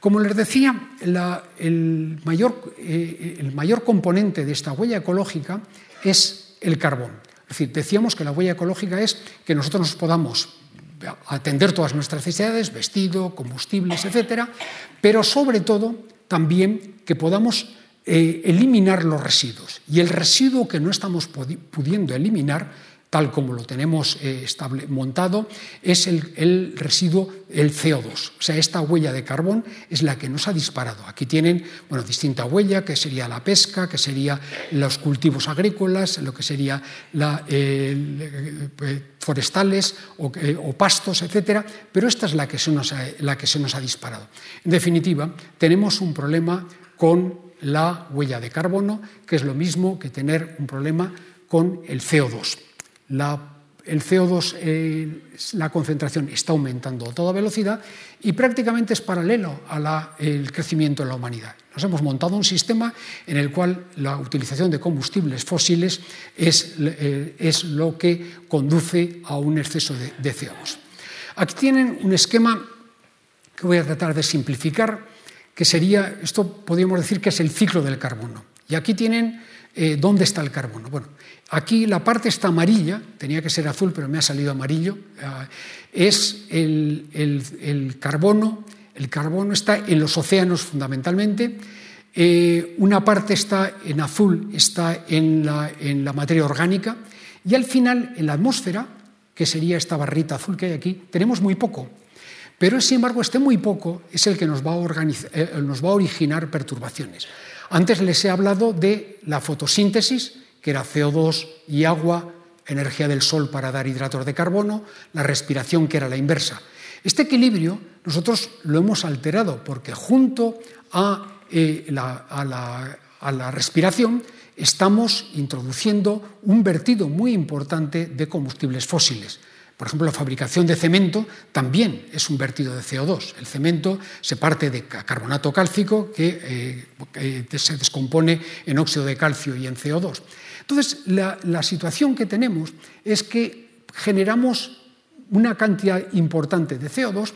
B: Como les decía, el, mayor, eh, el, mayor, componente de esta huella ecológica es el carbón. Es decir, decíamos que la huella ecológica es que nosotros nos podamos atender todas nuestras necesidades, vestido, combustibles, etcétera, pero sobre todo también que podamos eh, eliminar los residuos. Y el residuo que no estamos pudiendo eliminar tal como lo tenemos eh, montado, es el, residuo, el CO2. O sea, esta huella de carbón es la que nos ha disparado. Aquí tienen bueno, distinta huella, que sería la pesca, que sería los cultivos agrícolas, lo que sería la, eh, forestales o, pastos, etc. Pero esta es la que, se nos la que se nos ha disparado. En definitiva, tenemos un problema con la huella de carbono, que es lo mismo que tener un problema con el CO2 el CO2, eh, la concentración está aumentando a toda velocidad y prácticamente es paralelo al crecimiento de la humanidad. Nos hemos montado un sistema en el cual la utilización de combustibles fósiles es, eh, es lo que conduce a un exceso de, de CO2. Aquí tienen un esquema que voy a tratar de simplificar, que sería, esto podríamos decir que es el ciclo del carbono. Y aquí tienen eh, ¿dónde está el carbono? Bueno, aquí la parte está amarilla, tenía que ser azul, pero me ha salido amarillo, ah, es el, carbono, el carbono está en los océanos fundamentalmente, eh, una parte está en azul, está en la, materia orgánica, y al final, en la atmósfera, que sería esta barrita azul que hay aquí, tenemos muy poco. Pero, sin embargo, este muy poco es el que eh, nos va a originar perturbaciones. Antes les he hablado de la fotosíntesis, que era CO2 y agua, energía del sol para dar hidratos de carbono, la respiración, que era la inversa. Este equilibrio nosotros lo hemos alterado porque junto a, eh, a la respiración estamos introduciendo un vertido muy importante de combustibles fósiles. Por ejemplo, la fabricación de cemento también es un vertido de CO2. El cemento se parte de carbonato cálcico que eh, se descompone en óxido de calcio y en CO2. Entonces, la, la situación que tenemos es que generamos una cantidad importante de CO2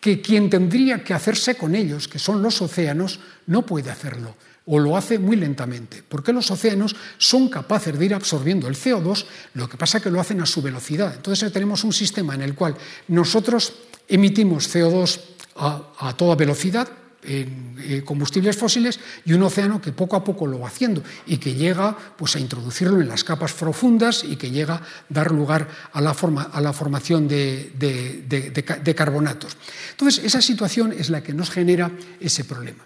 B: que quien tendría que hacerse con ellos, que son los océanos, no puede hacerlo o lo hace muy lentamente, porque los océanos son capaces de ir absorbiendo el CO2, lo que pasa es que lo hacen a su velocidad. Entonces tenemos un sistema en el cual nosotros emitimos CO2 a, toda velocidad, en eh, combustibles fósiles y un océano que poco a poco lo va haciendo y que llega pues, a introducirlo en las capas profundas y que llega a dar lugar a la, a la formación de, de, carbonatos. Entonces, esa situación es la que nos genera ese problema.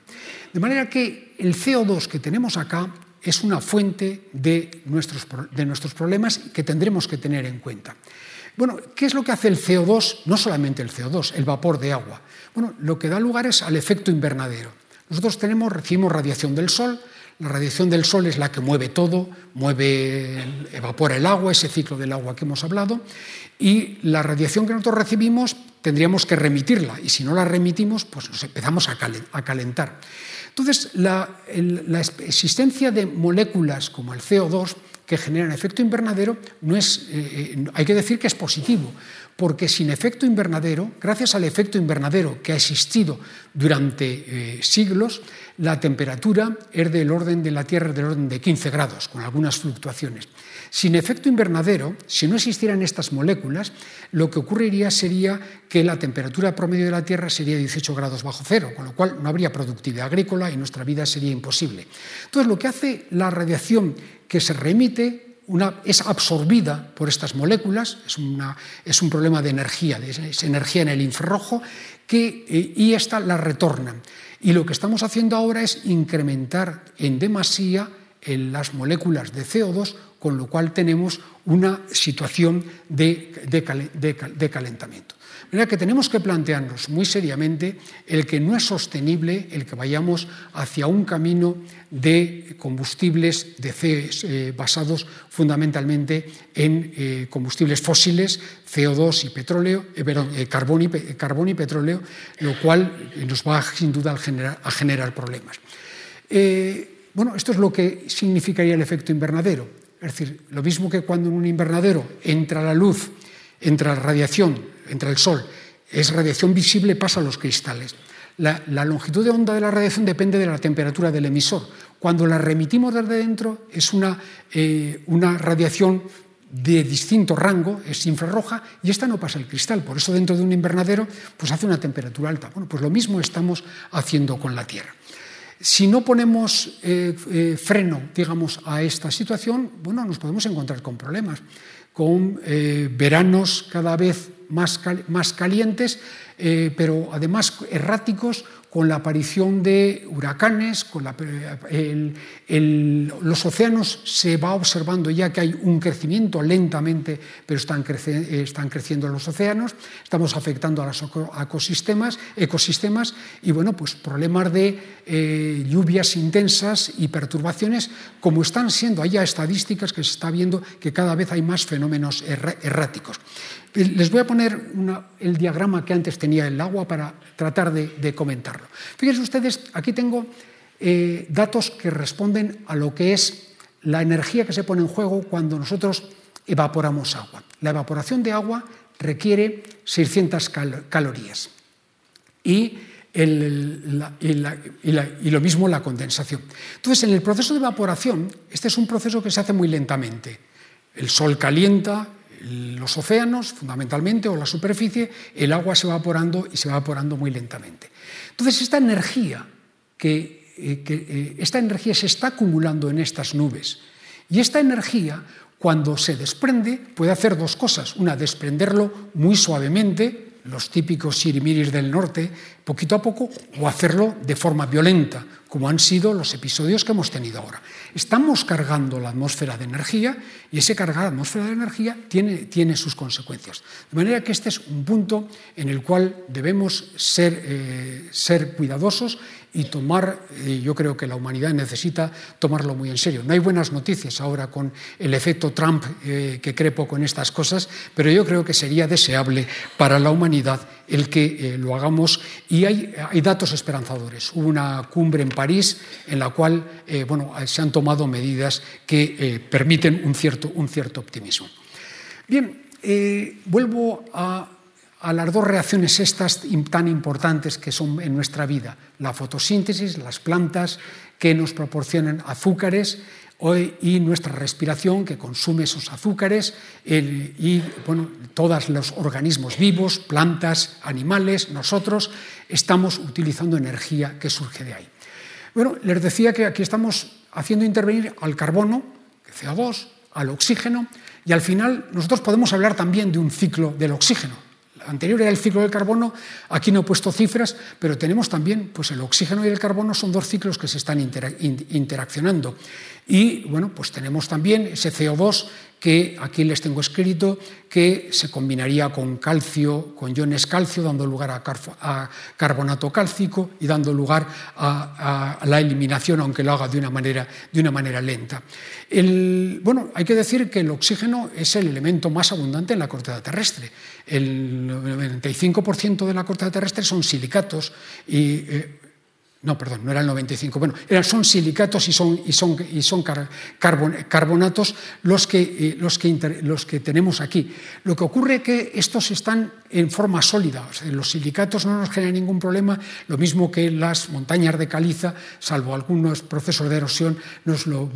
B: De manera que el CO2 que tenemos acá es una fuente de nuestros, de nuestros problemas que tendremos que tener en cuenta. Bueno, ¿qué es lo que hace el CO2? No solamente el CO2, el vapor de agua. Bueno, lo que da lugar es al efecto invernadero. Nosotros tenemos, recibimos radiación del Sol, la radiación del Sol es la que mueve todo, mueve, evapora el agua, ese ciclo del agua que hemos hablado, y la radiación que nosotros recibimos tendríamos que remitirla, y si no la remitimos, pues nos empezamos a calentar. Entonces, la, existencia de moléculas como el CO2 que generan efecto invernadero no es, eh, eh, hay que decir que es positivo, porque sin efecto invernadero, gracias al efecto invernadero que ha existido durante eh, siglos, la temperatura es del orden de la Tierra del orden de 15 grados, con algunas fluctuaciones. Sin efecto invernadero, si no existieran estas moléculas, lo que ocurriría sería que la temperatura promedio de la Tierra sería 18 grados bajo cero, con lo cual no habría productividad agrícola y nuestra vida sería imposible. Entonces, lo que hace la radiación que se remite es absorbida por estas moléculas, es, es, un problema de energía, es energía en el infrarrojo, que, eh, y esta la retornan. Y lo que estamos haciendo ahora es incrementar en demasía en las moléculas de CO2, con lo cual tenemos una situación de, de calentamiento. Que tenemos que plantearnos muy seriamente el que no es sostenible el que vayamos hacia un camino de combustibles de eh, basados fundamentalmente en eh, combustibles fósiles, CO2 y petróleo, eh, carbón, y, petróleo, lo cual nos va sin duda a generar, a generar problemas. bueno, esto es lo que significaría el efecto invernadero. Es decir, lo mismo que cuando en un invernadero entra la luz, entra la radiación entre el Sol, es radiación visible, pasa a los cristales. La, longitud de onda de la radiación depende de la temperatura del emisor. Cuando la remitimos desde dentro es una, eh, una radiación de distinto rango, es infrarroja, y esta no pasa el cristal. Por eso dentro de un invernadero pues hace una temperatura alta. Bueno, pues lo mismo estamos haciendo con la Tierra. Si no ponemos eh, eh, freno, digamos, a esta situación, bueno, nos podemos encontrar con problemas con eh, veranos cada vez más, más calientes, eh, pero además erráticos, con la aparición de huracanes, con los océanos se va observando ya que hay un crecimiento lentamente, pero están, están creciendo los océanos, estamos afectando a los ecosistemas, ecosistemas y bueno, pues problemas de eh, lluvias intensas y perturbaciones, como están siendo, hay estadísticas que se está viendo que cada vez hay más fenómenos erráticos. Les voy a poner el diagrama que antes tenía el agua para tratar de, comentarlo. Fíjense ustedes, aquí tengo eh, datos que responden a lo que es la energía que se pone en juego cuando nosotros evaporamos agua. La evaporación de agua requiere 600 calorías y, y, lo mismo la condensación. Entonces, en el proceso de evaporación, este es un proceso que se hace muy lentamente. El sol calienta, los océanos, fundamentalmente, o la superficie, el agua se va evaporando y se va evaporando muy lentamente. Entonces, esta energía, que, eh, eh, esta energía se está acumulando en estas nubes. Y esta energía, cuando se desprende, puede hacer dos cosas. Una, desprenderlo muy suavemente, los típicos sirimiris del norte, poquito a poco, o hacerlo de forma violenta, como han sido los episodios que hemos tenido ahora. Estamos cargando la atmósfera de energía y ese cargar la atmósfera de energía tiene, tiene sus consecuencias. De manera que este es un punto en el cual debemos ser, eh, ser cuidadosos y tomar, eh, yo creo que la humanidad necesita tomarlo muy en serio. No hay buenas noticias ahora con el efecto Trump, eh, que cree poco en estas cosas, pero yo creo que sería deseable para la humanidad el que lo hagamos y hay, datos esperanzadores. Hubo una cumbre en París en la cual bueno, se han tomado medidas que permiten un cierto, un cierto optimismo. Bien, vuelvo a a las dos reacciones estas tan importantes que son en nuestra vida, la fotosíntesis, las plantas que nos proporcionan azúcares y nuestra respiración que consume esos azúcares y bueno, todos los organismos vivos, plantas, animales, nosotros estamos utilizando energía que surge de ahí. Bueno, les decía que aquí estamos haciendo intervenir al carbono, CO2, al oxígeno, y al final nosotros podemos hablar también de un ciclo del oxígeno anterior era el ciclo del carbono, aquí no he puesto cifras, pero tenemos también, pues el oxígeno y el carbono son dos ciclos que se están interaccionando. Y bueno, pues tenemos también ese CO2 que aquí les tengo escrito, que se combinaría con calcio, con iones calcio, dando lugar a, carbonato cálcico y dando lugar a, la eliminación, aunque lo haga de una manera, de una manera lenta. bueno, hay que decir que el oxígeno es el elemento más abundante en la corteza terrestre. El 95% de la corteza terrestre son silicatos y eh, no, perdón, no era el 95. Bueno, son silicatos y son, carbonatos los que, eh, tenemos aquí. Lo que ocurre es que estos están en forma sólida. los silicatos no nos generan ningún problema, lo mismo que las montañas de caliza, salvo algunos procesos de erosión, nos lo,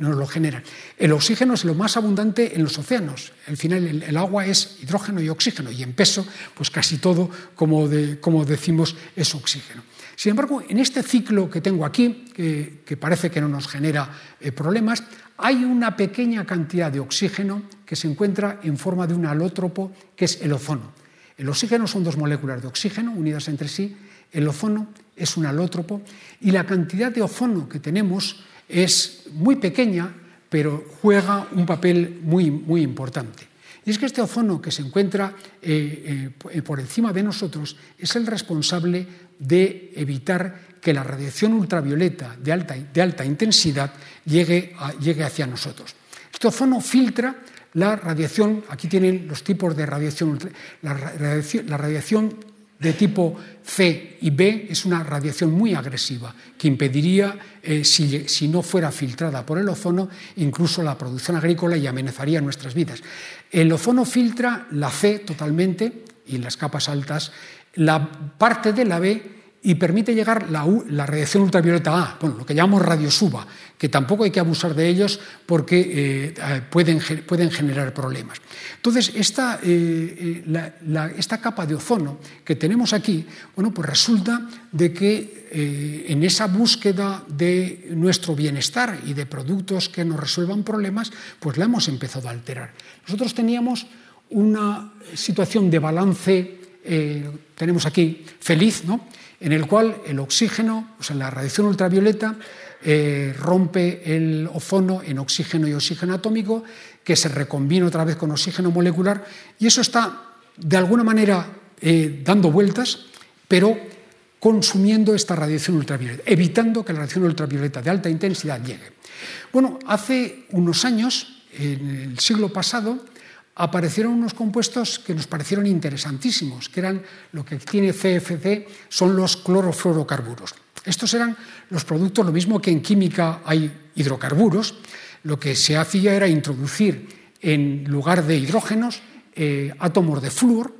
B: lo generan. El oxígeno es lo más abundante en los océanos. Al final, el, agua es hidrógeno y oxígeno, y en peso, pues casi todo, como decimos, es oxígeno. Sin embargo, en este ciclo que tengo aquí, que, parece que no nos genera eh, problemas, hay una pequeña cantidad de oxígeno que se encuentra en forma de un alótropo, que es el ozono. El oxígeno son dos moléculas de oxígeno unidas entre sí, el ozono es un alótropo y la cantidad de ozono que tenemos es muy pequeña, pero juega un papel muy, muy importante. Y es que este ozono que se encuentra eh, eh, por encima de nosotros es el responsable de evitar que la radiación ultravioleta de alta, de alta intensidad llegue, llegue hacia nosotros. Este ozono filtra la radiación, aquí tienen los tipos de radiación, la radiación, la radiación de tipo C y B es una radiación muy agresiva que impediría, eh, si, si, no fuera filtrada por el ozono, incluso la producción agrícola y amenazaría nuestras vidas. El ozono filtra la C totalmente y en las capas altas la parte de la B y permite llegar la, la radiación ultravioleta A, bueno, lo que llamamos radiosuba, que tampoco hay que abusar de ellos porque eh, eh, pueden, pueden, generar problemas. Entonces, esta, eh, esta, capa de ozono que tenemos aquí, bueno, pues resulta de que en esa búsqueda de nuestro bienestar y de productos que nos resuelvan problemas, pues la hemos empezado a alterar. Nosotros teníamos una situación de balance, tenemos aquí feliz, ¿no? En el cual el oxígeno, o sea, la radiación ultravioleta, eh, rompe el ozono en oxígeno y oxígeno atómico, que se recombina otra vez con oxígeno molecular, y eso está de alguna manera eh, dando vueltas, pero consumiendo esta radiación ultravioleta, evitando que la radiación ultravioleta de alta intensidad llegue. Bueno, hace unos años, en el siglo pasado, aparecieron unos compuestos que nos parecieron interesantísimos, que eran lo que tiene CFC, son los clorofluorocarburos. Estos eran los productos, lo mismo que en química hay hidrocarburos, lo que se hacía era introducir en lugar de hidrógenos eh, átomos de flúor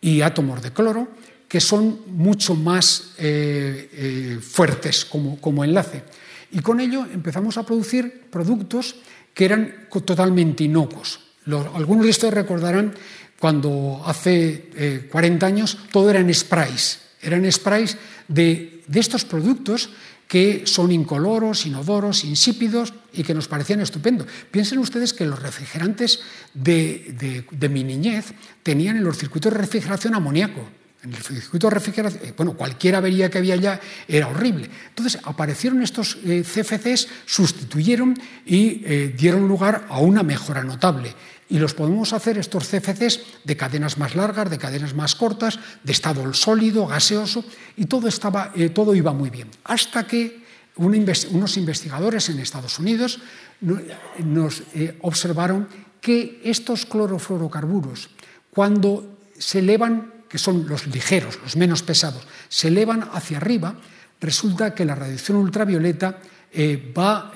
B: y átomos de cloro, que son mucho más eh, eh, fuertes como, como enlace. Y con ello empezamos a producir productos que eran totalmente inocuos, algunos de ustedes recordarán cuando hace 40 eh, años todo eran sprays, eran sprays de, estos productos que son incoloros, inodoros, insípidos y que nos parecían estupendos. Piensen ustedes que los refrigerantes de, de mi niñez tenían en los circuitos de refrigeración amoníaco. En el circuito de refrigeración, eh, bueno, cualquier avería que había ya era horrible. Entonces aparecieron estos eh, CFCs, sustituyeron y dieron lugar a una mejora notable. Y los podemos hacer estos CFCs de cadenas más largas, de cadenas más cortas, de estado sólido, gaseoso, y todo, estaba, eh, todo iba muy bien. Hasta que unos investigadores en Estados Unidos nos eh, observaron que estos clorofluorocarburos, cuando se elevan, que son los ligeros, los menos pesados, se elevan hacia arriba, resulta que la radiación ultravioleta eh, va,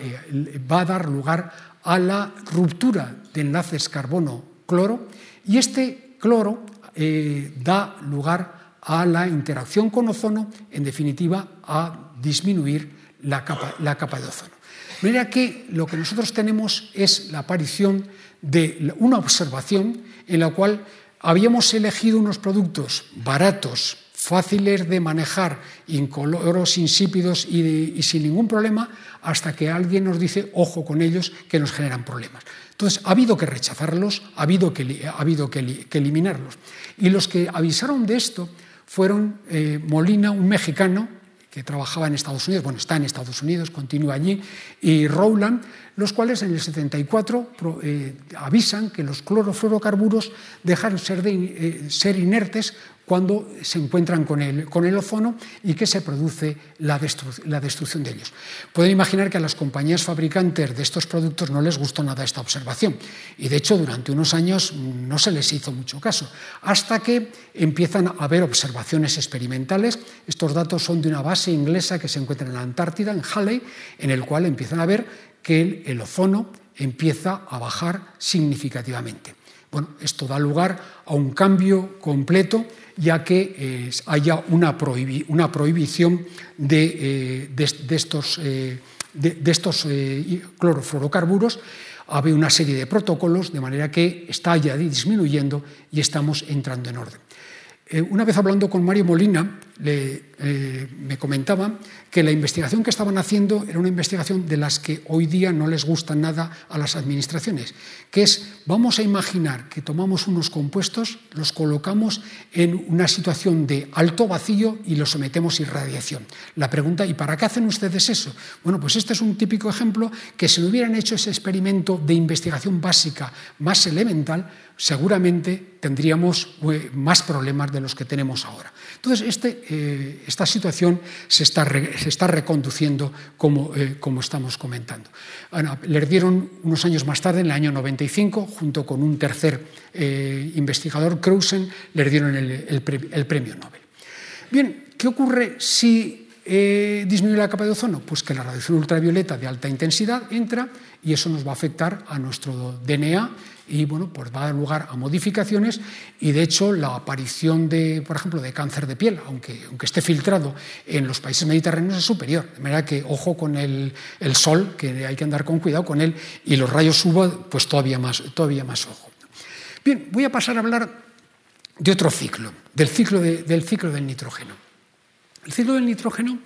B: va a dar lugar a la ruptura de enlaces carbono-cloro y este cloro eh, da lugar a la interacción con ozono, en definitiva, a disminuir la capa, la capa de ozono. De manera que lo que nosotros tenemos es la aparición de una observación en la cual habíamos elegido unos productos baratos, fáciles de manejar, incoloros, insípidos y, sin ningún problema, hasta que alguien nos dice, ojo con ellos, que nos generan problemas. Entonces, ha habido que rechazarlos, ha habido que, ha habido que, eliminarlos. Y los que avisaron de esto fueron eh, Molina, un mexicano, que trabajaba en Estados Unidos, bueno, está en Estados Unidos, continúa allí, y Rowland, los cuales en el 74 eh, avisan que los clorofluorocarburos dejan ser, de, eh, ser inertes cuando se encuentran con el, ozono y que se produce la, la, destrucción de ellos. Pueden imaginar que a las compañías fabricantes de estos productos no les gustó nada esta observación y de hecho durante unos años no se les hizo mucho caso, hasta que empiezan a haber observaciones experimentales. Estos datos son de una base inglesa que se encuentra en la Antártida, en Halley, en el cual empiezan a ver que el, el ozono empieza a bajar significativamente. Bueno, esto da lugar a un cambio completo ya que eh, haya una, prohibición de, estos, clorofluorocarburos. Habe una serie de protocolos, de manera que está ya disminuyendo y estamos entrando en orden. Eh, una vez hablando con Mario Molina, eh, me comentaba que la investigación que estaban haciendo era una investigación de las que hoy día no les gusta nada a las administraciones, que es, vamos a imaginar que tomamos unos compuestos, los colocamos en una situación de alto vacío y los sometemos a irradiación. La pregunta, ¿y para qué hacen ustedes eso? Bueno, pues este es un típico ejemplo que si no hubieran hecho ese experimento de investigación básica más elemental, seguramente tendríamos eh, más problemas de los que tenemos ahora. Entonces, este, eh, esta situación se está, reconduciendo como, eh, como estamos comentando. Les dieron unos años más tarde, en el año 95, junto con un tercer investigador, Krausen, les dieron el, el, premio Nobel. Bien, ¿qué ocurre si disminuye la capa de ozono? Pues que la radiación ultravioleta de alta intensidad entra y eso nos va a afectar a nuestro DNA y bueno, pues va a dar lugar a modificaciones y de hecho la aparición de, por ejemplo, de cáncer de piel, aunque, aunque esté filtrado en los países mediterráneos es superior. De manera que ojo con el, el sol, que hay que andar con cuidado con él y los rayos UVA, pues todavía más, todavía más ojo. Bien, voy a pasar a hablar de otro ciclo, del ciclo, del ciclo del nitrógeno. El ciclo del nitrógeno,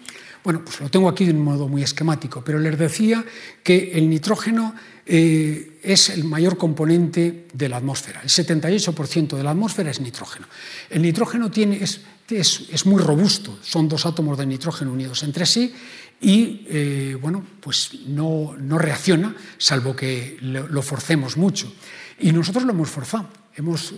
B: bueno, pues lo tengo aquí de un modo muy esquemático, pero les decía que el nitrógeno eh, es el mayor componente de la atmósfera. El 78% de la atmósfera es nitrógeno. El nitrógeno es, es, muy robusto, son dos átomos de nitrógeno unidos entre sí y eh, bueno, pues no, no, reacciona, salvo que lo, lo, forcemos mucho. Y nosotros lo hemos forzado. Hemos,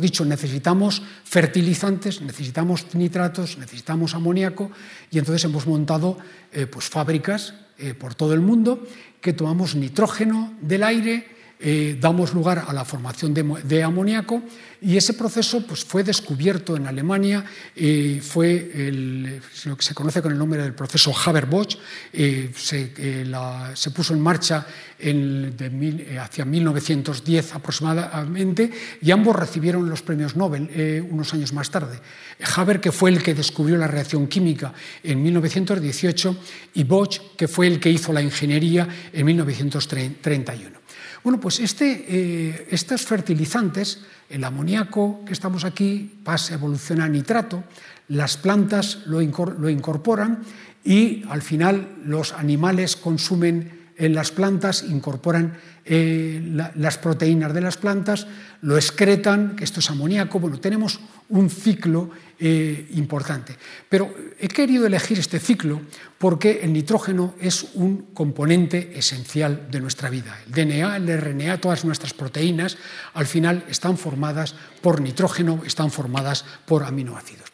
B: dicho necesitamos fertilizantes, necesitamos nitratos, necesitamos amoníaco y entonces hemos montado eh, pues, fábricas eh, por todo el mundo que tomamos nitrógeno del aire, eh, damos lugar a la formación de, amoníaco y ese proceso pues, fue descubierto en Alemania, eh, fue lo que se conoce con el nombre del proceso Haber-Bosch, eh, se, se, puso en marcha en, mil, hacia 1910 aproximadamente y ambos recibieron los premios Nobel unos años más tarde. Haber, que fue el que descubrió la reacción química en 1918, y Bosch, que fue el que hizo la ingeniería en 1931. Bueno, pues este, eh, estos fertilizantes, el amoníaco que estamos aquí, pasa, evoluciona a nitrato, las plantas lo, incorporan y al final los animales consumen en las plantas, incorporan eh, las proteínas de las plantas, lo excretan, que esto es amoníaco. Bueno, tenemos un ciclo eh, importante. Pero he querido elegir este ciclo porque el nitrógeno es un componente esencial de nuestra vida. El DNA, el RNA, todas nuestras proteínas, al final están formadas por nitrógeno, están formadas por aminoácidos.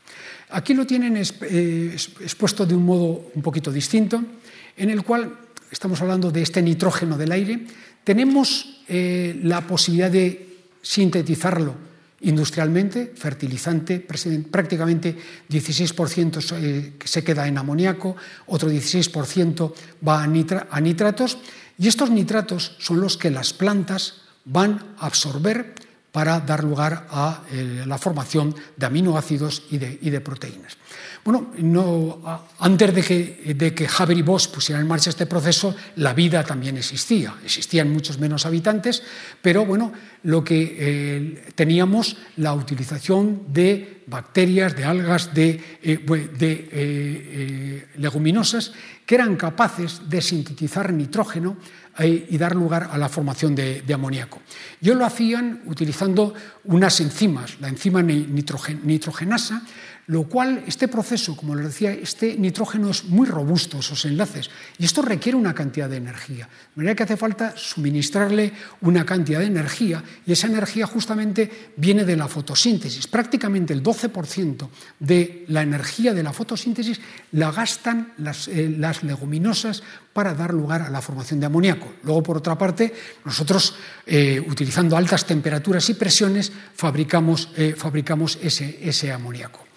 B: Aquí lo tienen eh, expuesto de un modo un poquito distinto, en el cual estamos hablando de este nitrógeno del aire. Tenemos eh, la posibilidad de sintetizarlo industrialmente, fertilizante, prácticamente 16% se queda en amoníaco, otro 16% va a, nitratos, y estos nitratos son los que las plantas van a absorber para dar lugar a eh, la formación de aminoácidos y de, proteínas. Bueno, no, antes de que, de que Haber y Bosch pusieran en marcha este proceso, la vida también existía. Existían muchos menos habitantes, pero bueno, lo que eh, teníamos la utilización de bacterias, de algas, de, de leguminosas que eran capaces de sintetizar nitrógeno y dar lugar a la formación de, amoníaco. Yo lo hacían utilizando unas enzimas, la enzima nitrogenasa, lo cual este proceso, como les decía, este nitrógeno es muy robusto, esos enlaces, y esto requiere una cantidad de energía. De manera que hace falta suministrarle una cantidad de energía, y esa energía justamente viene de la fotosíntesis. Prácticamente el 12% de la energía de la fotosíntesis la gastan las, eh, las leguminosas para dar lugar a la formación de amoníaco. Luego, por otra parte, nosotros, eh, utilizando altas temperaturas y presiones, fabricamos, eh, ese amoníaco.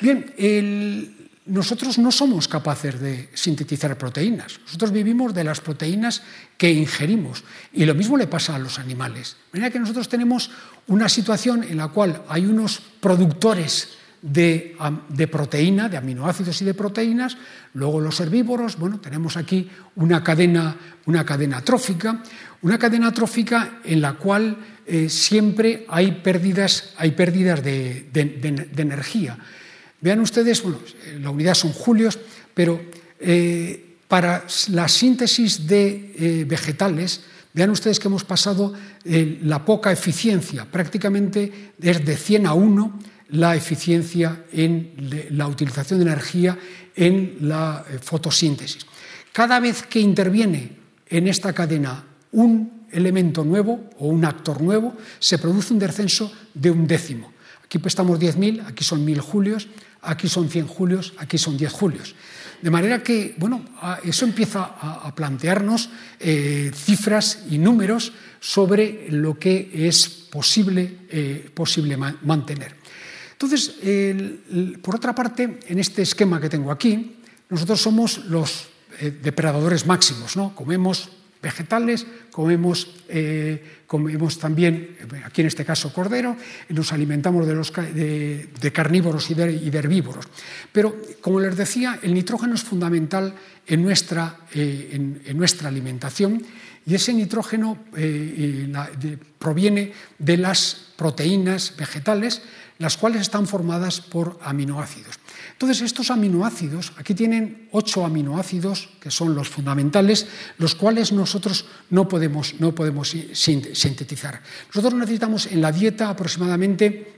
B: Bien, nosotros no somos capaces de sintetizar proteínas. Nosotros vivimos de las proteínas que ingerimos. Y lo mismo le pasa a los animales. De manera que nosotros tenemos una situación en la cual hay unos productores de, proteína, de aminoácidos y de proteínas. Luego los herbívoros, bueno, tenemos aquí una cadena, una cadena trófica, una cadena trófica en la cual eh, siempre hay pérdidas, hay pérdidas de, energía. Vean ustedes, bueno, la unidad son julios, pero eh, para la síntesis de eh, vegetales, vean ustedes que hemos pasado la poca eficiencia, prácticamente es de 100 a 1 la eficiencia en la utilización de energía en la eh, fotosíntesis. Cada vez que interviene en esta cadena un elemento nuevo o un actor nuevo, se produce un descenso de un décimo. Aquí estamos 10.000, aquí son 1.000 julios, aquí son 100 julios, aquí son 10 julios. De manera que, bueno, eso empieza a, plantearnos eh, cifras y números sobre lo que es posible, eh, posible mantener. Entonces, por otra parte, en este esquema que tengo aquí, nosotros somos los eh, depredadores máximos, ¿no? Comemos vegetales, comemos, eh, comemos también, eh, aquí en este caso cordero, nos alimentamos de, los, de, carnívoros y de, herbívoros. Pero, como les decía, el nitrógeno es fundamental en nuestra, en, nuestra alimentación y ese nitrógeno proviene de las proteínas vegetales, las cuales están formadas por aminoácidos. Entonces, estos aminoácidos, aquí tienen ocho aminoácidos, que son los fundamentales, los cuales nosotros no podemos, no podemos sintetizar. Nosotros necesitamos en la dieta aproximadamente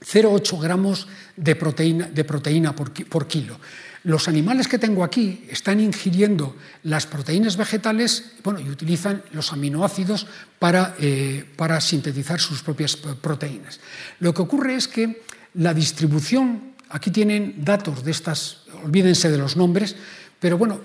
B: 0,8 gramos de proteína, de proteína por, kilo. Los animales que tengo aquí están ingiriendo las proteínas vegetales bueno, y utilizan los aminoácidos para, eh, para sintetizar sus propias proteínas. Lo que ocurre es que la distribución, aquí tienen datos de estas, olvídense de los nombres, pero bueno,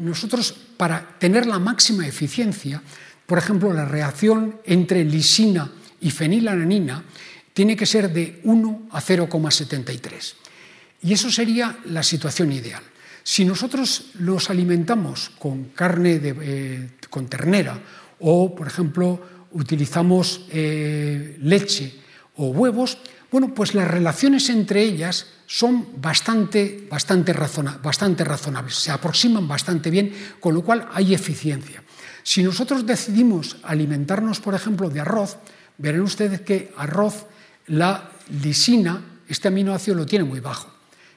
B: nosotros para tener la máxima eficiencia, por ejemplo, la reacción entre lisina y fenilalanina tiene que ser de 1 a 0,73. Y eso sería la situación ideal. Si nosotros los alimentamos con carne eh, con ternera o, por ejemplo, utilizamos eh, leche o huevos, bueno, pues las relaciones entre ellas son bastante, bastante, razonables, se aproximan bastante bien, con lo cual hay eficiencia. Si nosotros decidimos alimentarnos, por ejemplo, de arroz, verán ustedes que arroz, la lisina, este aminoácido lo tiene muy bajo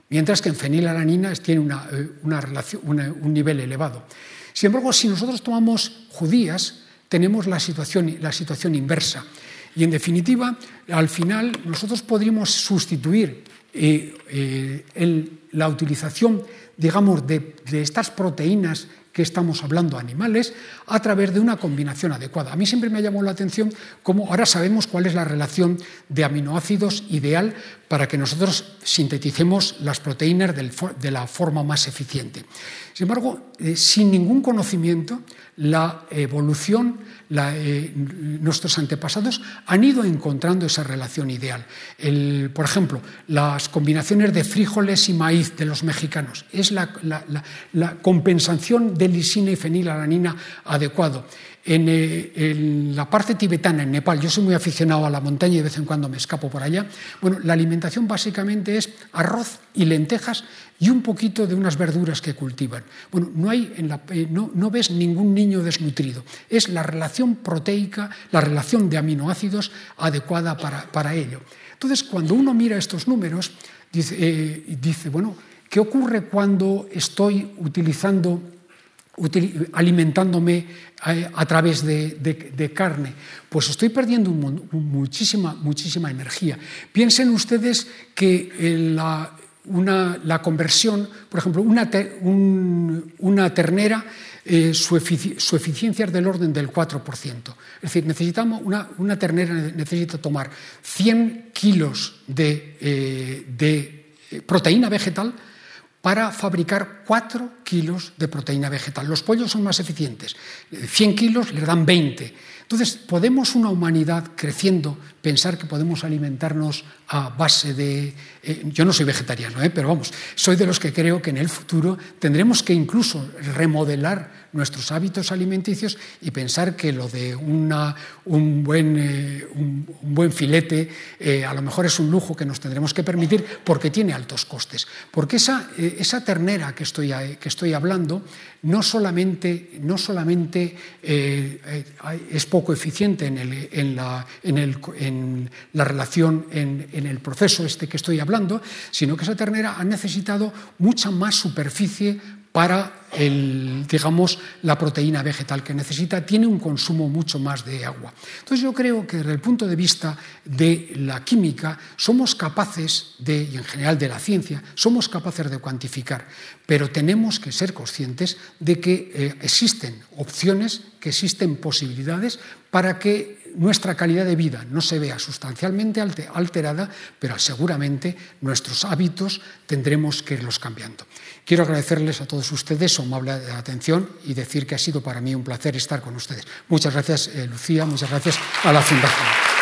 B: mientras que en fenilalanina tiene eh, un nivel elevado. Sin embargo, si nosotros tomamos judías, tenemos la situación, la situación inversa. Y en definitiva, al final, nosotros podríamos sustituir eh, eh, la utilización, digamos, de, de estas proteínas que estamos hablando animales a través de una combinación adecuada. A mí siempre me ha llamado la atención cómo ahora sabemos cuál es la relación de aminoácidos ideal para que nosotros sinteticemos las proteínas de la forma más eficiente. Sin embargo, eh, sin ningún conocimiento, la evolución, eh, nuestros antepasados han ido encontrando esa relación ideal. por ejemplo, las combinaciones de frijoles y maíz de los mexicanos es la, compensación de lisina y fenilalanina adecuado. Eh, en, la parte tibetana, en Nepal, yo soy muy aficionado a la montaña y de vez en cuando me escapo por allá. Bueno, la alimentación básicamente es arroz y lentejas y un poquito de unas verduras que cultivan. Bueno, no, hay en la, eh, no, no ves ningún niño desnutrido. Es la relación proteica, la relación de aminoácidos adecuada para, para ello. Entonces, cuando uno mira estos números, dice, eh, dice bueno, ¿qué ocurre cuando estoy utilizando alimentándome eh, a, través de, carne, pues estoy perdiendo muchísima, muchísima energía. Piensen ustedes que la, una, conversión, por ejemplo, una, ternera, eh, su, eficiencia es del orden del 4%. Es decir, necesitamos una, ternera necesita tomar 100 kilos de, eh, de proteína vegetal para fabricar 4 kilos de proteína vegetal. Los pollos son más eficientes. 100 kilos le dan 20. Entonces, ¿podemos una humanidad creciendo pensar que podemos alimentarnos a base de... Eh, yo no soy vegetariano, eh, pero vamos, soy de los que creo que en el futuro tendremos que incluso remodelar nuestros hábitos alimenticios y pensar que lo de una, un, buen, eh, un, buen, filete a lo mejor es un lujo que nos tendremos que permitir porque tiene altos costes. Porque esa, esa ternera que estoy, que estoy hablando no solamente, no solamente es poco eficiente en, el, en la relación, en, en, el proceso este que estoy hablando, sino que esa ternera ha necesitado mucha más superficie para el, digamos, la proteína vegetal que necesita, tiene un consumo mucho más de agua. Entonces yo creo que desde el punto de vista de la química somos capaces de, y en general de la ciencia, somos capaces de cuantificar, pero tenemos que ser conscientes de que eh, existen opciones, que existen posibilidades para que nuestra calidad de vida no se vea sustancialmente alterada, pero seguramente nuestros hábitos tendremos que irlos cambiando. Quiero agradecerles a todos ustedes su amable atención y decir que ha sido para mí un placer estar con ustedes. Muchas gracias, eh, Lucía, muchas gracias a la Fundación.